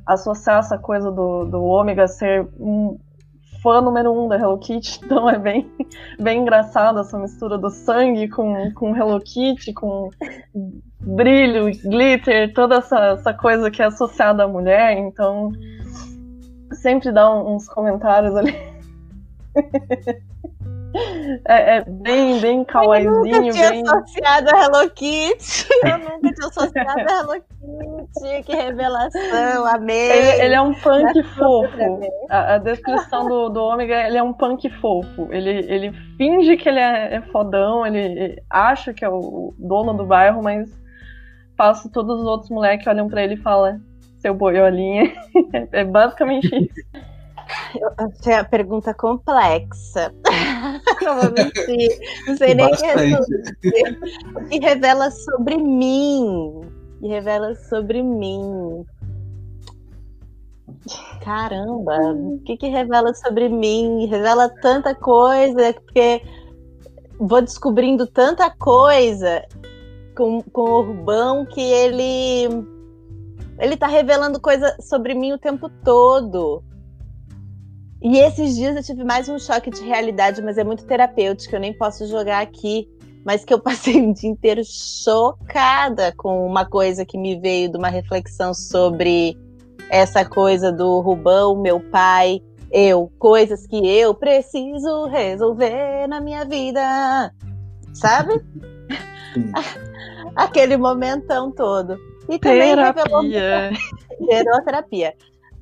associar essa coisa do, do ômega ser um fã número um da Hello Kitty, então é bem, bem engraçado essa mistura do sangue com, com Hello Kitty, com brilho, glitter, toda essa, essa coisa que é associada à mulher, então sempre dá uns comentários ali. É, é bem, bem Eu nunca kawaiizinho, tinha bem. associado a Hello Kitty. Eu nunca tinha associado a Hello Kitty. Que revelação, amei. Ele, ele é um punk fofo. A, a descrição do, do ômega, ele é um punk fofo. Ele, ele finge que ele é, é fodão, ele, ele acha que é o dono do bairro, mas passa todos os outros moleques olham pra ele e falam seu boiolinha. É basicamente isso. Eu achei a pergunta complexa. Não vou mentir. Não sei nem o que responder. O que revela sobre mim. O que revela sobre mim. Caramba, o que, que revela sobre mim? Revela tanta coisa, porque vou descobrindo tanta coisa com, com o Urbão que ele ele tá revelando coisa sobre mim o tempo todo. E esses dias eu tive mais um choque de realidade, mas é muito terapêutico, eu nem posso jogar aqui. Mas que eu passei o dia inteiro chocada com uma coisa que me veio de uma reflexão sobre essa coisa do Rubão, meu pai, eu, coisas que eu preciso resolver na minha vida. Sabe? Aquele momentão todo. E também revelou Terapia. Gerou terapia.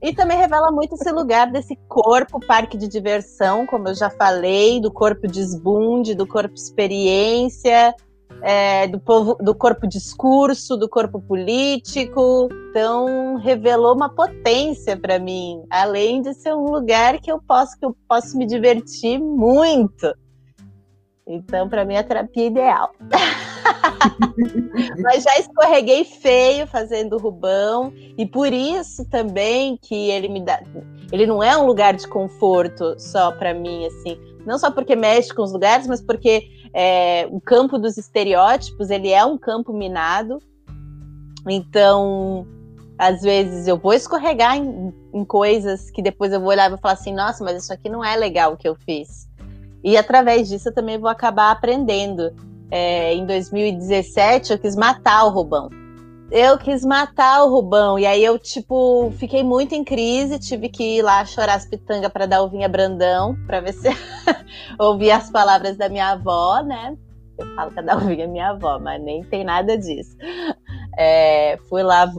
E também revela muito esse lugar desse corpo, parque de diversão, como eu já falei, do corpo desbunde, do corpo experiência, é, do, povo, do corpo discurso, do corpo político. Então, revelou uma potência para mim, além de ser um lugar que eu posso, que eu posso me divertir muito. Então, para mim, é a terapia ideal. Mas já escorreguei feio fazendo Rubão, e por isso também que ele me dá. Ele não é um lugar de conforto só para mim, assim. Não só porque mexe com os lugares, mas porque é, o campo dos estereótipos ele é um campo minado. Então, às vezes eu vou escorregar em, em coisas que depois eu vou olhar e vou falar assim, nossa, mas isso aqui não é legal o que eu fiz. E através disso eu também vou acabar aprendendo. É, em 2017 eu quis matar o Rubão. Eu quis matar o Rubão. E aí eu, tipo, fiquei muito em crise, tive que ir lá chorar as pitangas para dar ovinha Brandão, para ver se ouvir as palavras da minha avó, né? Eu falo que a Dalvinha é minha avó, mas nem tem nada disso. É, fui lá,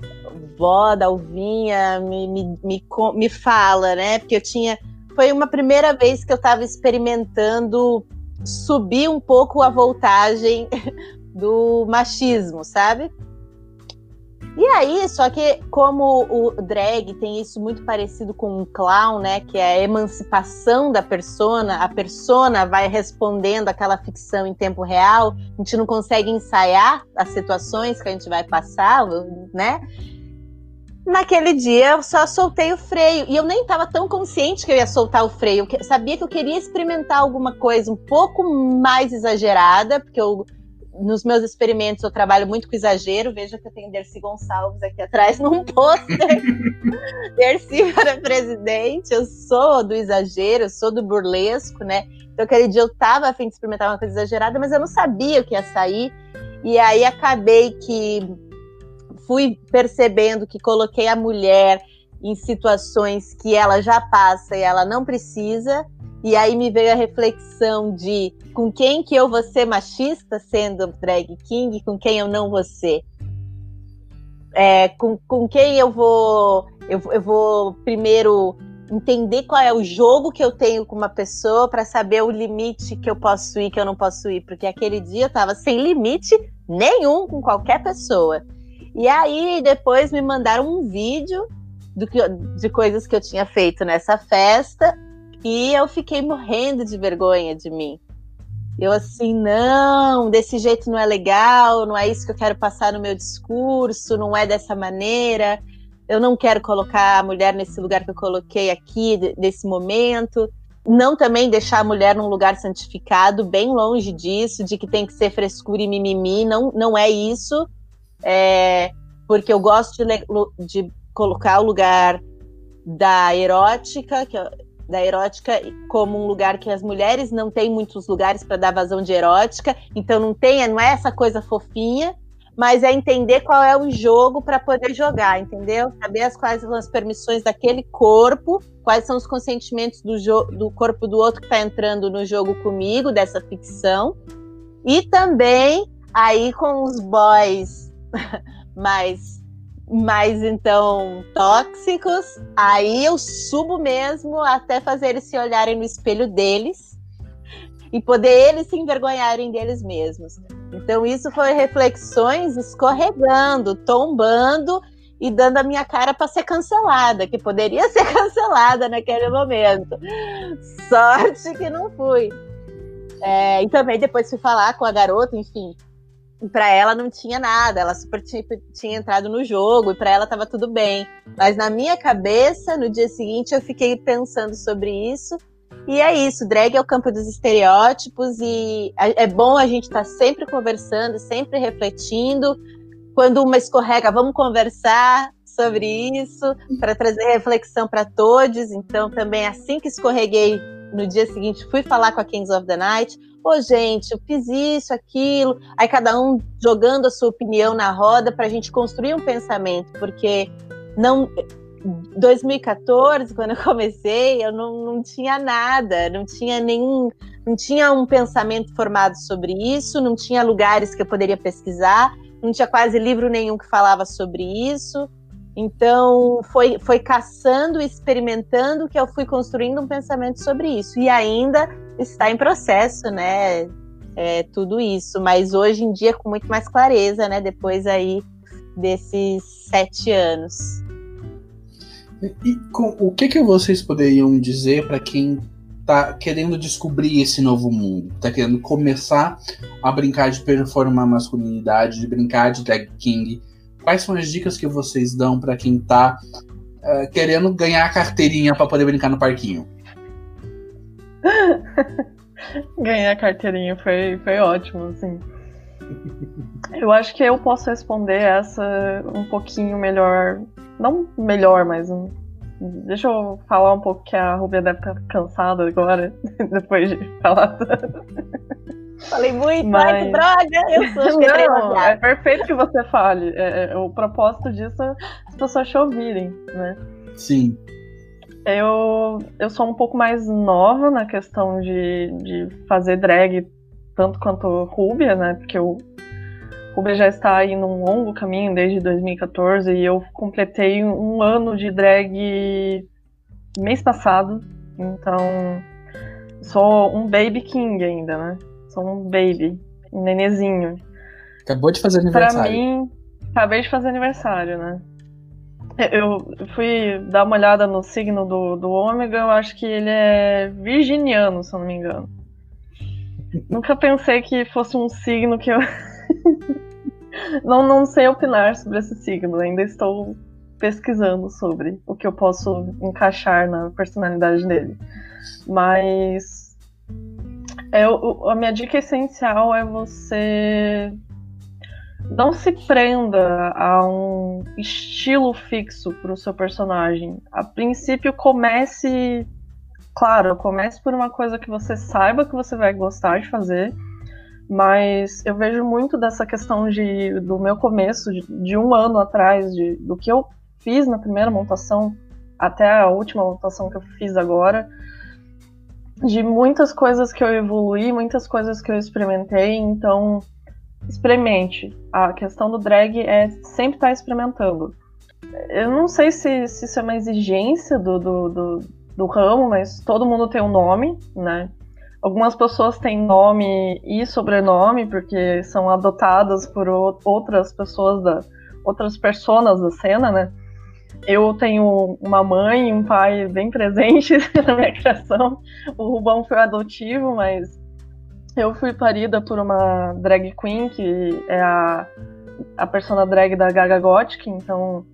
vó Dalvinha, me, me, me, me fala, né? Porque eu tinha foi uma primeira vez que eu estava experimentando subir um pouco a voltagem do machismo, sabe? E aí, só que como o drag tem isso muito parecido com um clown, né, que é a emancipação da persona, a persona vai respondendo aquela ficção em tempo real, a gente não consegue ensaiar as situações que a gente vai passar, né? Naquele dia eu só soltei o freio. E eu nem estava tão consciente que eu ia soltar o freio. Eu sabia que eu queria experimentar alguma coisa um pouco mais exagerada, porque eu, nos meus experimentos eu trabalho muito com exagero. Veja que eu tenho Dercy Gonçalves aqui atrás num pôster. Dercy para presidente. Eu sou do exagero, eu sou do burlesco, né? Então aquele dia eu estava a fim de experimentar uma coisa exagerada, mas eu não sabia o que ia sair. E aí acabei que fui percebendo que coloquei a mulher em situações que ela já passa e ela não precisa. E aí me veio a reflexão de com quem que eu vou ser machista sendo drag king, com quem eu não vou ser. É, com, com quem eu vou eu, eu vou primeiro entender qual é o jogo que eu tenho com uma pessoa para saber o limite que eu posso ir, que eu não posso ir, porque aquele dia eu tava sem limite nenhum com qualquer pessoa. E aí depois me mandaram um vídeo do que, de coisas que eu tinha feito nessa festa e eu fiquei morrendo de vergonha de mim. Eu assim, não, desse jeito não é legal, não é isso que eu quero passar no meu discurso, não é dessa maneira. Eu não quero colocar a mulher nesse lugar que eu coloquei aqui, nesse momento. Não também deixar a mulher num lugar santificado, bem longe disso, de que tem que ser frescura e mimimi, não, não é isso é, porque eu gosto de, de, colocar o lugar da erótica, que, da erótica como um lugar que as mulheres não têm muitos lugares para dar vazão de erótica, então não tem, não é essa coisa fofinha, mas é entender qual é o jogo para poder jogar, entendeu? Saber as quais são as permissões daquele corpo, quais são os consentimentos do, do corpo do outro que está entrando no jogo comigo, dessa ficção. E também aí com os boys mais mais então tóxicos, aí eu subo mesmo até fazer eles se olharem no espelho deles e poder eles se envergonharem deles mesmos. Então isso foi reflexões escorregando, tombando e dando a minha cara para ser cancelada, que poderia ser cancelada naquele momento. Sorte que não fui. É, e também depois fui falar com a garota, enfim, para ela não tinha nada, ela super tinha, tinha entrado no jogo e para ela estava tudo bem. Mas na minha cabeça, no dia seguinte, eu fiquei pensando sobre isso. E é isso, drag é o campo dos estereótipos e é bom a gente estar tá sempre conversando, sempre refletindo. Quando uma escorrega, vamos conversar sobre isso para trazer reflexão para todos. Então, também assim que escorreguei no dia seguinte, fui falar com a Kings of the Night Pô, gente, eu fiz isso, aquilo. Aí cada um jogando a sua opinião na roda para a gente construir um pensamento, porque não. 2014, quando eu comecei, eu não, não tinha nada, não tinha nenhum, não tinha um pensamento formado sobre isso, não tinha lugares que eu poderia pesquisar, não tinha quase livro nenhum que falava sobre isso. Então, foi, foi caçando, experimentando que eu fui construindo um pensamento sobre isso. E ainda está em processo, né? É, tudo isso. Mas hoje em dia, com muito mais clareza, né? Depois aí desses sete anos. E com, o que, que vocês poderiam dizer para quem está querendo descobrir esse novo mundo, está querendo começar a brincar de performar masculinidade, de brincar de drag king? Quais são as dicas que vocês dão para quem tá uh, querendo ganhar a carteirinha para poder brincar no parquinho? Ganhei a carteirinha, foi, foi ótimo, assim. Eu acho que eu posso responder essa um pouquinho melhor. Não melhor, mas um, Deixa eu falar um pouco que a Rubia deve estar cansada agora, depois de falar. Falei muito, Mas... ai que droga! Eu sou Não, é perfeito que você fale. É, é, o propósito disso é as pessoas te ouvirem, né? Sim. Eu, eu sou um pouco mais nova na questão de, de fazer drag, tanto quanto Rubia, né? Porque o Rubia já está aí num longo caminho desde 2014 e eu completei um ano de drag mês passado. Então, sou um baby king ainda, né? Sou um baby, um nenezinho. Acabou de fazer aniversário. Pra mim, acabei de fazer aniversário, né? Eu fui dar uma olhada no signo do, do ômega, eu acho que ele é virginiano, se eu não me engano. Nunca pensei que fosse um signo que eu. não, não sei opinar sobre esse signo, ainda estou pesquisando sobre o que eu posso encaixar na personalidade dele. Mas é, a minha dica essencial é você não se prenda a um estilo fixo para o seu personagem. A princípio, comece. Claro, comece por uma coisa que você saiba que você vai gostar de fazer, mas eu vejo muito dessa questão de, do meu começo, de, de um ano atrás, de, do que eu fiz na primeira montação até a última montação que eu fiz agora de muitas coisas que eu evolui, muitas coisas que eu experimentei, então experimente. A questão do drag é sempre estar tá experimentando. Eu não sei se, se isso é uma exigência do, do, do, do ramo, mas todo mundo tem um nome, né? Algumas pessoas têm nome e sobrenome porque são adotadas por outras pessoas da outras personas da cena, né? Eu tenho uma mãe e um pai bem presentes na minha criação. O Rubão foi adotivo, mas eu fui parida por uma drag queen, que é a, a persona drag da Gaga Gothic, então.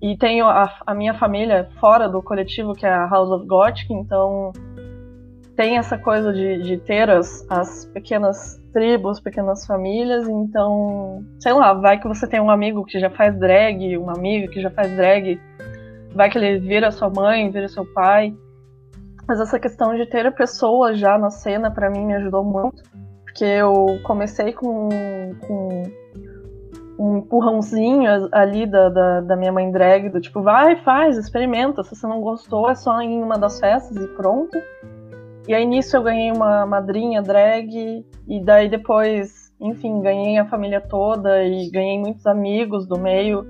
E tenho a, a minha família fora do coletivo, que é a House of Gothic, então tem essa coisa de, de ter as, as pequenas tribos, pequenas famílias, então, sei lá, vai que você tem um amigo que já faz drag, uma amiga que já faz drag, vai que ele vira sua mãe, vira seu pai. Mas essa questão de ter pessoas já na cena, para mim, me ajudou muito, porque eu comecei com, com um empurrãozinho ali da, da, da, minha mãe drag, do tipo, vai, faz, experimenta, se você não gostou, é só em uma das festas e pronto. E aí nisso eu ganhei uma madrinha drag, e daí depois, enfim, ganhei a família toda e ganhei muitos amigos do meio.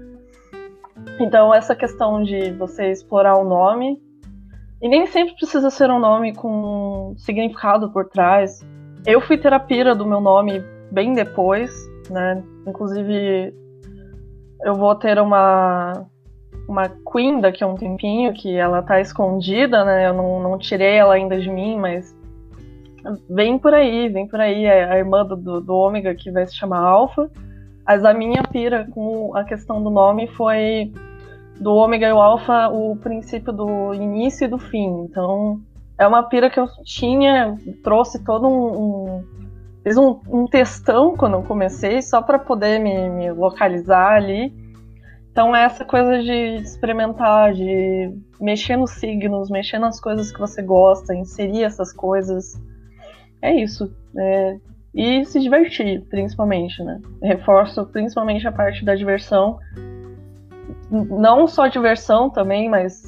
Então essa questão de você explorar o nome, e nem sempre precisa ser um nome com significado por trás. Eu fui terapia do meu nome bem depois, né? Inclusive eu vou ter uma uma Queen daqui a um tempinho, que ela tá escondida, né? Eu não, não tirei ela ainda de mim, mas vem por aí, vem por aí. É a irmã do, do Ômega que vai se chamar Alpha. Mas a minha pira com a questão do nome foi do Ômega e o Alpha o princípio do início e do fim. Então é uma pira que eu tinha, trouxe todo um. um fiz um, um textão quando eu comecei, só para poder me, me localizar ali. Então é essa coisa de experimentar, de mexer nos signos, mexer nas coisas que você gosta, inserir essas coisas. É isso. É... E se divertir, principalmente, né? Reforço principalmente a parte da diversão. Não só diversão também, mas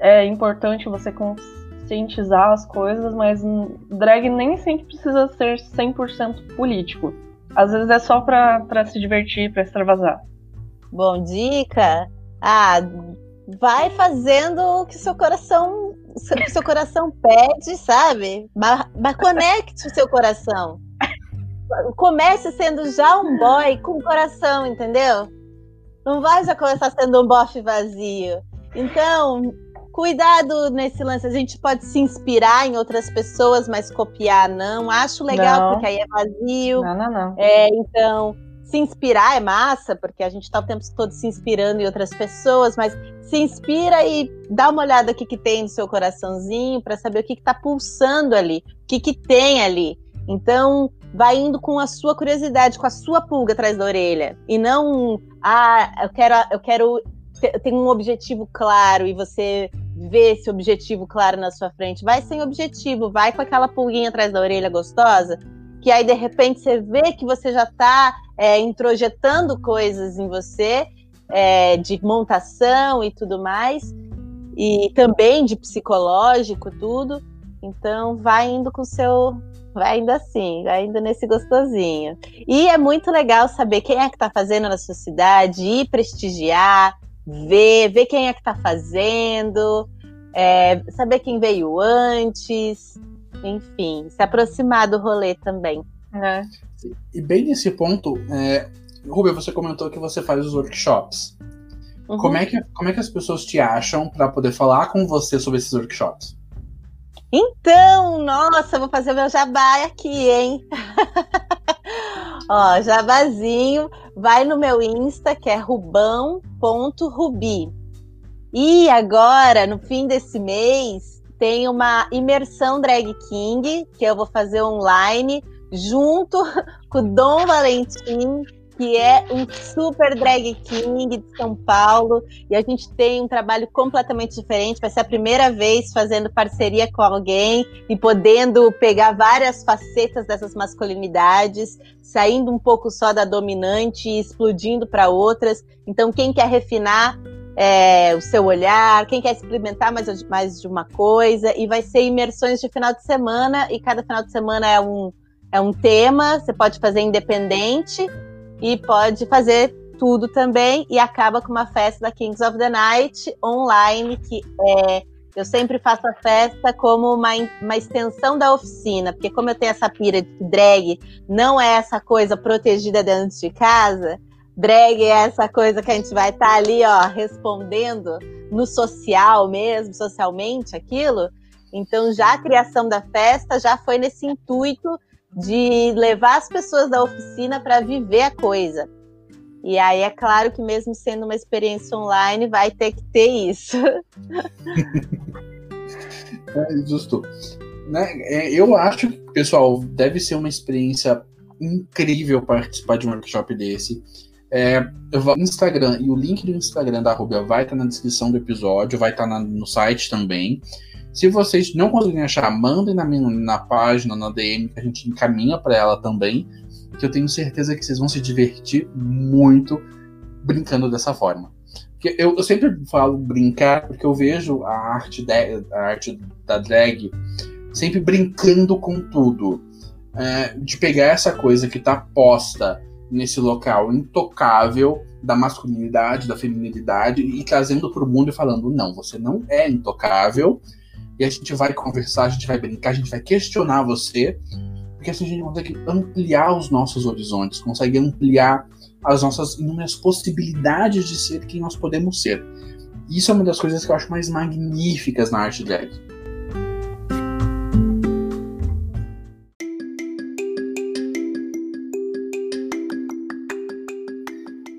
é importante você conscientizar as coisas, mas drag nem sempre precisa ser 100% político. Às vezes é só pra se divertir, pra extravasar. Bom, dica? Ah, vai fazendo o que seu coração, o que seu coração pede, sabe? Mas, conecte o seu coração. Comece sendo já um boy com coração, entendeu? Não vai já começar sendo um bofe vazio. Então, cuidado nesse lance. A gente pode se inspirar em outras pessoas, mas copiar não. Acho legal, não. porque aí é vazio. Não, não, não. É, então, se inspirar é massa, porque a gente está o tempo todo se inspirando em outras pessoas, mas se inspira e dá uma olhada o que, que tem no seu coraçãozinho para saber o que está pulsando ali, o que, que tem ali. Então, vai indo com a sua curiosidade, com a sua pulga atrás da orelha. E não, ah, eu quero, eu quero ter um objetivo claro e você vê esse objetivo claro na sua frente. Vai sem objetivo, vai com aquela pulguinha atrás da orelha gostosa, que aí de repente você vê que você já está é, introjetando coisas em você, é, de montação e tudo mais, e também de psicológico, tudo. Então vai indo com o seu. Vai indo assim, vai indo nesse gostosinho. E é muito legal saber quem é que está fazendo na sua cidade, ir prestigiar, ver, ver quem é que está fazendo, é, saber quem veio antes, enfim, se aproximar do rolê também. É. E bem nesse ponto, é, Rubia, você comentou que você faz os workshops. Uhum. Como, é que, como é que as pessoas te acham para poder falar com você sobre esses workshops? Então, nossa, vou fazer o meu jabá aqui, hein? Ó, jabazinho, vai no meu Insta, que é rubão.rubi. E agora, no fim desse mês, tem uma imersão Drag King, que eu vou fazer online, junto com o Dom Valentim, que é um super drag king de São Paulo, e a gente tem um trabalho completamente diferente. Vai ser a primeira vez fazendo parceria com alguém e podendo pegar várias facetas dessas masculinidades, saindo um pouco só da dominante e explodindo para outras. Então, quem quer refinar é, o seu olhar, quem quer experimentar mais, mais de uma coisa, e vai ser imersões de final de semana, e cada final de semana é um, é um tema, você pode fazer independente e pode fazer tudo também e acaba com uma festa da Kings of the Night online que é eu sempre faço a festa como uma, uma extensão da oficina, porque como eu tenho essa pira de que drag não é essa coisa protegida dentro de casa, drag é essa coisa que a gente vai estar tá ali, ó, respondendo no social mesmo, socialmente aquilo. Então já a criação da festa já foi nesse intuito de levar as pessoas da oficina para viver a coisa. E aí é claro que mesmo sendo uma experiência online, vai ter que ter isso. é justo. Né? É, eu acho que, pessoal, deve ser uma experiência incrível participar de um workshop desse. É, Instagram e o link do Instagram da Rubia vai estar na descrição do episódio, vai estar na, no site também. Se vocês não conseguirem achar, mandem na, minha, na página, na DM, que a gente encaminha para ela também. Que eu tenho certeza que vocês vão se divertir muito brincando dessa forma. Porque eu, eu sempre falo brincar, porque eu vejo a arte, de, a arte da drag sempre brincando com tudo. É, de pegar essa coisa que está posta nesse local intocável da masculinidade, da feminilidade e trazendo para o mundo e falando: não, você não é intocável, e a gente vai conversar, a gente vai brincar, a gente vai questionar você, porque assim a gente consegue ampliar os nossos horizontes, consegue ampliar as nossas inúmeras possibilidades de ser quem nós podemos ser. Isso é uma das coisas que eu acho mais magníficas na arte drag.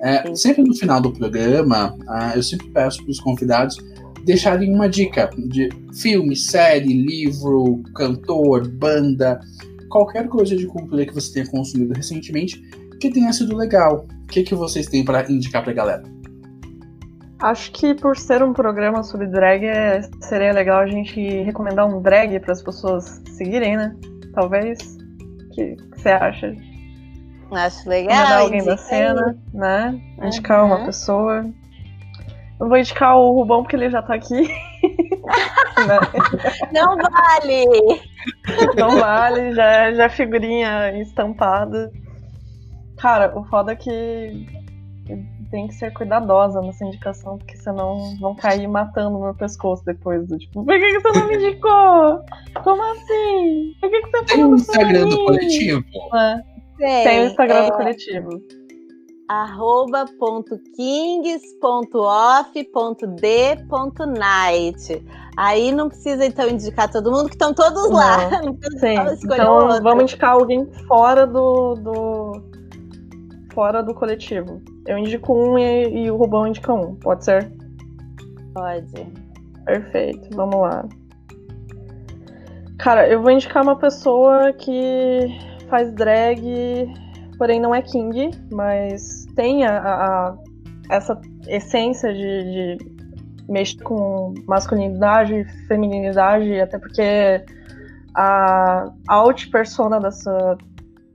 É, sempre no final do programa, uh, eu sempre peço para os convidados deixarem uma dica de filme, série, livro, cantor, banda, qualquer coisa de cultura que você tenha consumido recentemente que tenha sido legal. O que, que vocês têm para indicar para a galera? Acho que por ser um programa sobre drag, é, seria legal a gente recomendar um drag para as pessoas seguirem, né? Talvez. O que você acha? Acho legal. Recomendar alguém da cena, né? Indicar uhum. uma pessoa. Eu vou indicar o Rubão porque ele já tá aqui. Não vale! Não vale, já, já é figurinha estampada. Cara, o foda é que tem que ser cuidadosa nessa indicação, porque senão vão cair matando no meu pescoço depois do tipo, por que, que você não me indicou? Como assim? Por que, que você Tem o Instagram do coletivo? É. Tem, tem o Instagram é... do coletivo arroba.kings.off.d.night. Aí não precisa então indicar todo mundo, que estão todos lá. Sim. Então vamos indicar alguém fora do, do fora do coletivo. Eu indico um e, e o Rubão indica um, pode ser? Pode. Perfeito, vamos lá. Cara, eu vou indicar uma pessoa que faz drag, porém não é king, mas tem a, a essa essência de, de mexer com masculinidade, feminilidade, até porque a alt persona dessa,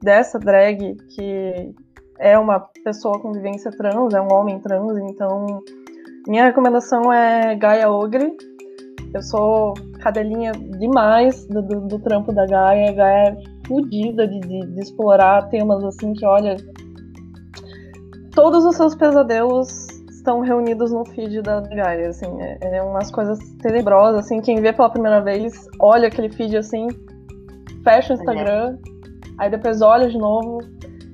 dessa drag, que é uma pessoa com vivência trans, é um homem trans, então minha recomendação é Gaia Ogre. Eu sou cadelinha demais do, do, do trampo da Gaia. Gaia fodida de, de, de, explorar temas assim que, olha. Todos os seus pesadelos estão reunidos no feed da Gaia, assim. É, é umas coisas tenebrosas, assim. Quem vê pela primeira vez, olha aquele feed assim, fecha o Instagram, aí depois olha de novo.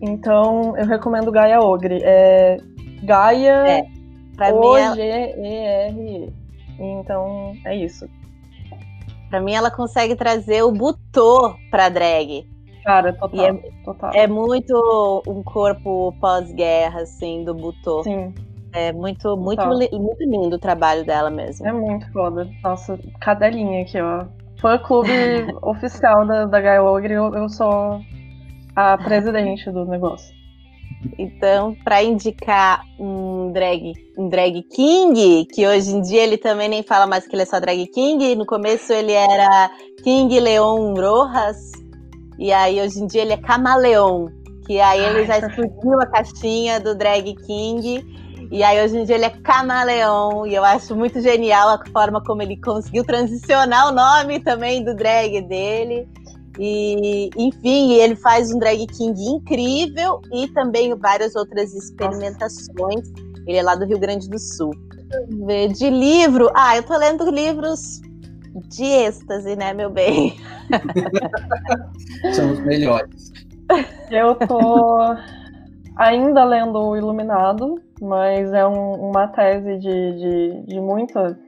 Então, eu recomendo Gaia Ogre. É Gaia. É Pra O-G-E-R-E. Então, é isso. Pra mim, ela consegue trazer o butô pra drag. Cara, total. É, total. é muito um corpo pós-guerra, assim, do butô. Sim. É muito, muito, muito lindo o trabalho dela mesmo. É muito foda. Nossa, cadelinha aqui, ó. Fã clube oficial da, da Gaia Ogre, eu, eu sou a presidente do negócio. Então, para indicar um drag, um drag king, que hoje em dia ele também nem fala mais que ele é só drag king, no começo ele era King Leon Rojas, e aí hoje em dia ele é Camaleon, que aí ele já explodiu a caixinha do drag king, e aí hoje em dia ele é Camaleon, e eu acho muito genial a forma como ele conseguiu transicionar o nome também do drag dele. E, enfim, ele faz um drag king incrível e também várias outras experimentações. Ele é lá do Rio Grande do Sul. De livro, ah, eu tô lendo livros de êxtase, né, meu bem? São os melhores. Eu tô ainda lendo o Iluminado, mas é um, uma tese de, de, de muita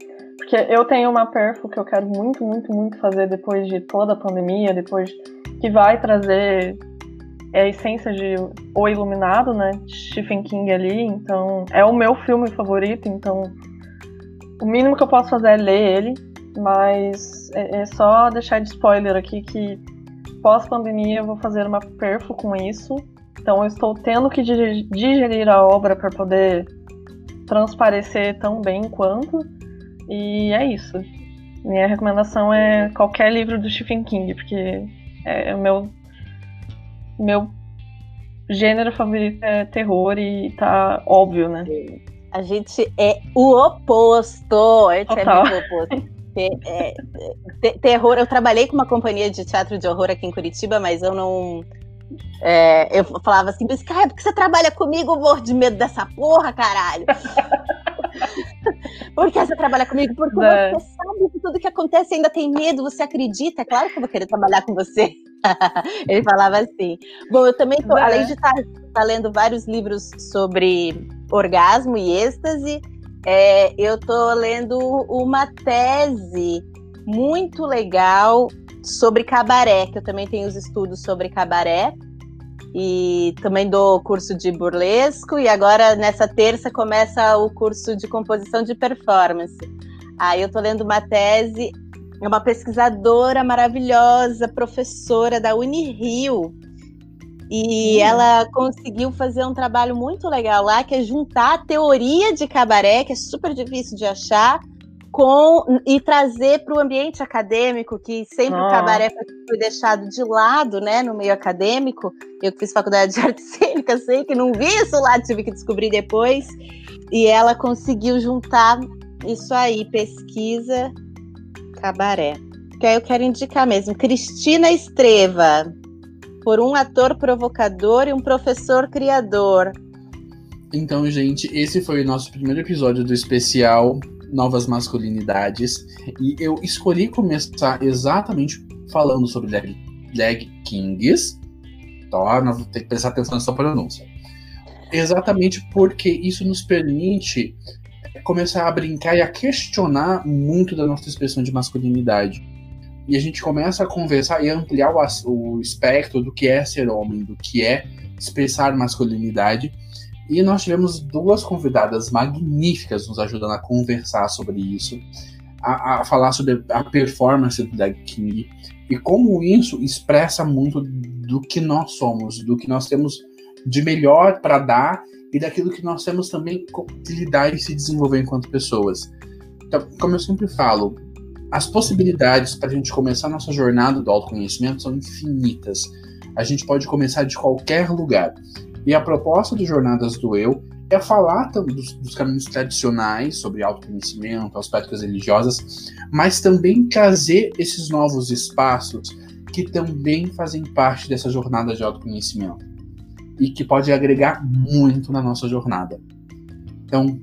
porque eu tenho uma perfo que eu quero muito, muito, muito fazer depois de toda a pandemia, depois que vai trazer a essência de O Iluminado, né? Stephen King ali. Então, é o meu filme favorito, então o mínimo que eu posso fazer é ler ele, mas é, é só deixar de spoiler aqui que pós-pandemia eu vou fazer uma perfo com isso. Então eu estou tendo que digerir a obra para poder transparecer tão bem quanto. E é isso. Minha recomendação é qualquer livro do Stephen King, porque é o meu meu gênero favorito é terror e tá óbvio, né? A gente é o oposto. A gente é Total. é o oposto. É, é, terror. Eu trabalhei com uma companhia de teatro de horror aqui em Curitiba, mas eu não. É, eu falava assim, mas cara, por que você trabalha comigo? Eu morro de medo dessa porra, caralho. Porque você trabalha comigo? Porque é. você sabe que tudo que acontece ainda tem medo, você acredita? É claro que eu vou querer trabalhar com você. Ele falava assim. Bom, eu também tô, é. além de estar tá, tá lendo vários livros sobre orgasmo e êxtase, é, eu tô lendo uma tese muito legal sobre cabaré, que eu também tenho os estudos sobre cabaré e também dou curso de burlesco e agora nessa terça começa o curso de composição de performance. Aí eu tô lendo uma tese, é uma pesquisadora maravilhosa, professora da Unirio. E hum. ela conseguiu fazer um trabalho muito legal lá, que é juntar a teoria de cabaré, que é super difícil de achar, com e trazer para o ambiente acadêmico, que sempre ah. o cabaré foi deixado de lado, né, no meio acadêmico. Eu que fiz faculdade de arte cênica, sei que não vi isso lá, tive que descobrir depois. E ela conseguiu juntar isso aí, pesquisa, cabaré. Que aí eu quero indicar mesmo, Cristina Estreva, por um ator provocador e um professor criador. Então, gente, esse foi o nosso primeiro episódio do especial novas masculinidades. E eu escolhi começar exatamente falando sobre drag, drag kings. Tá? Nós vamos ter que prestar atenção nessa pronúncia. Exatamente porque isso nos permite começar a brincar e a questionar muito da nossa expressão de masculinidade. e a gente começa a conversar e ampliar o, o espectro do que é ser homem, do que é expressar masculinidade. E nós tivemos duas convidadas magníficas nos ajudando a conversar sobre isso, a, a falar sobre a performance do Drag King e como isso expressa muito do que nós somos, do que nós temos de melhor para dar e daquilo que nós temos também de lidar e se desenvolver enquanto pessoas. Então, como eu sempre falo, as possibilidades para a gente começar nossa jornada do autoconhecimento são infinitas. A gente pode começar de qualquer lugar. E a proposta do Jornadas do Eu é falar dos, dos caminhos tradicionais sobre autoconhecimento, as práticas religiosas, mas também trazer esses novos espaços que também fazem parte dessa jornada de autoconhecimento e que pode agregar muito na nossa jornada. Então,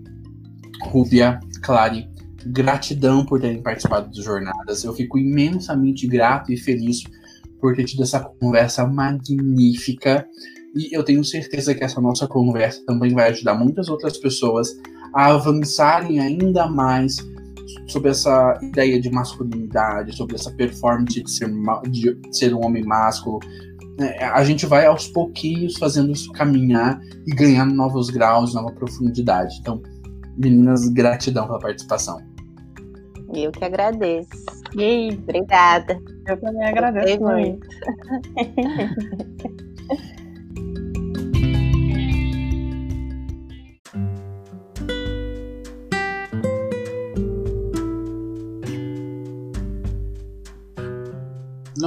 Rúbia, Clary, Gratidão por terem participado das jornadas. Eu fico imensamente grato e feliz por ter tido essa conversa magnífica. E eu tenho certeza que essa nossa conversa também vai ajudar muitas outras pessoas a avançarem ainda mais sobre essa ideia de masculinidade, sobre essa performance de ser, de ser um homem másculo. É, a gente vai aos pouquinhos fazendo isso caminhar e ganhando novos graus, nova profundidade. Então, meninas, gratidão pela participação. Eu que agradeço. E Obrigada. Eu também agradeço muito.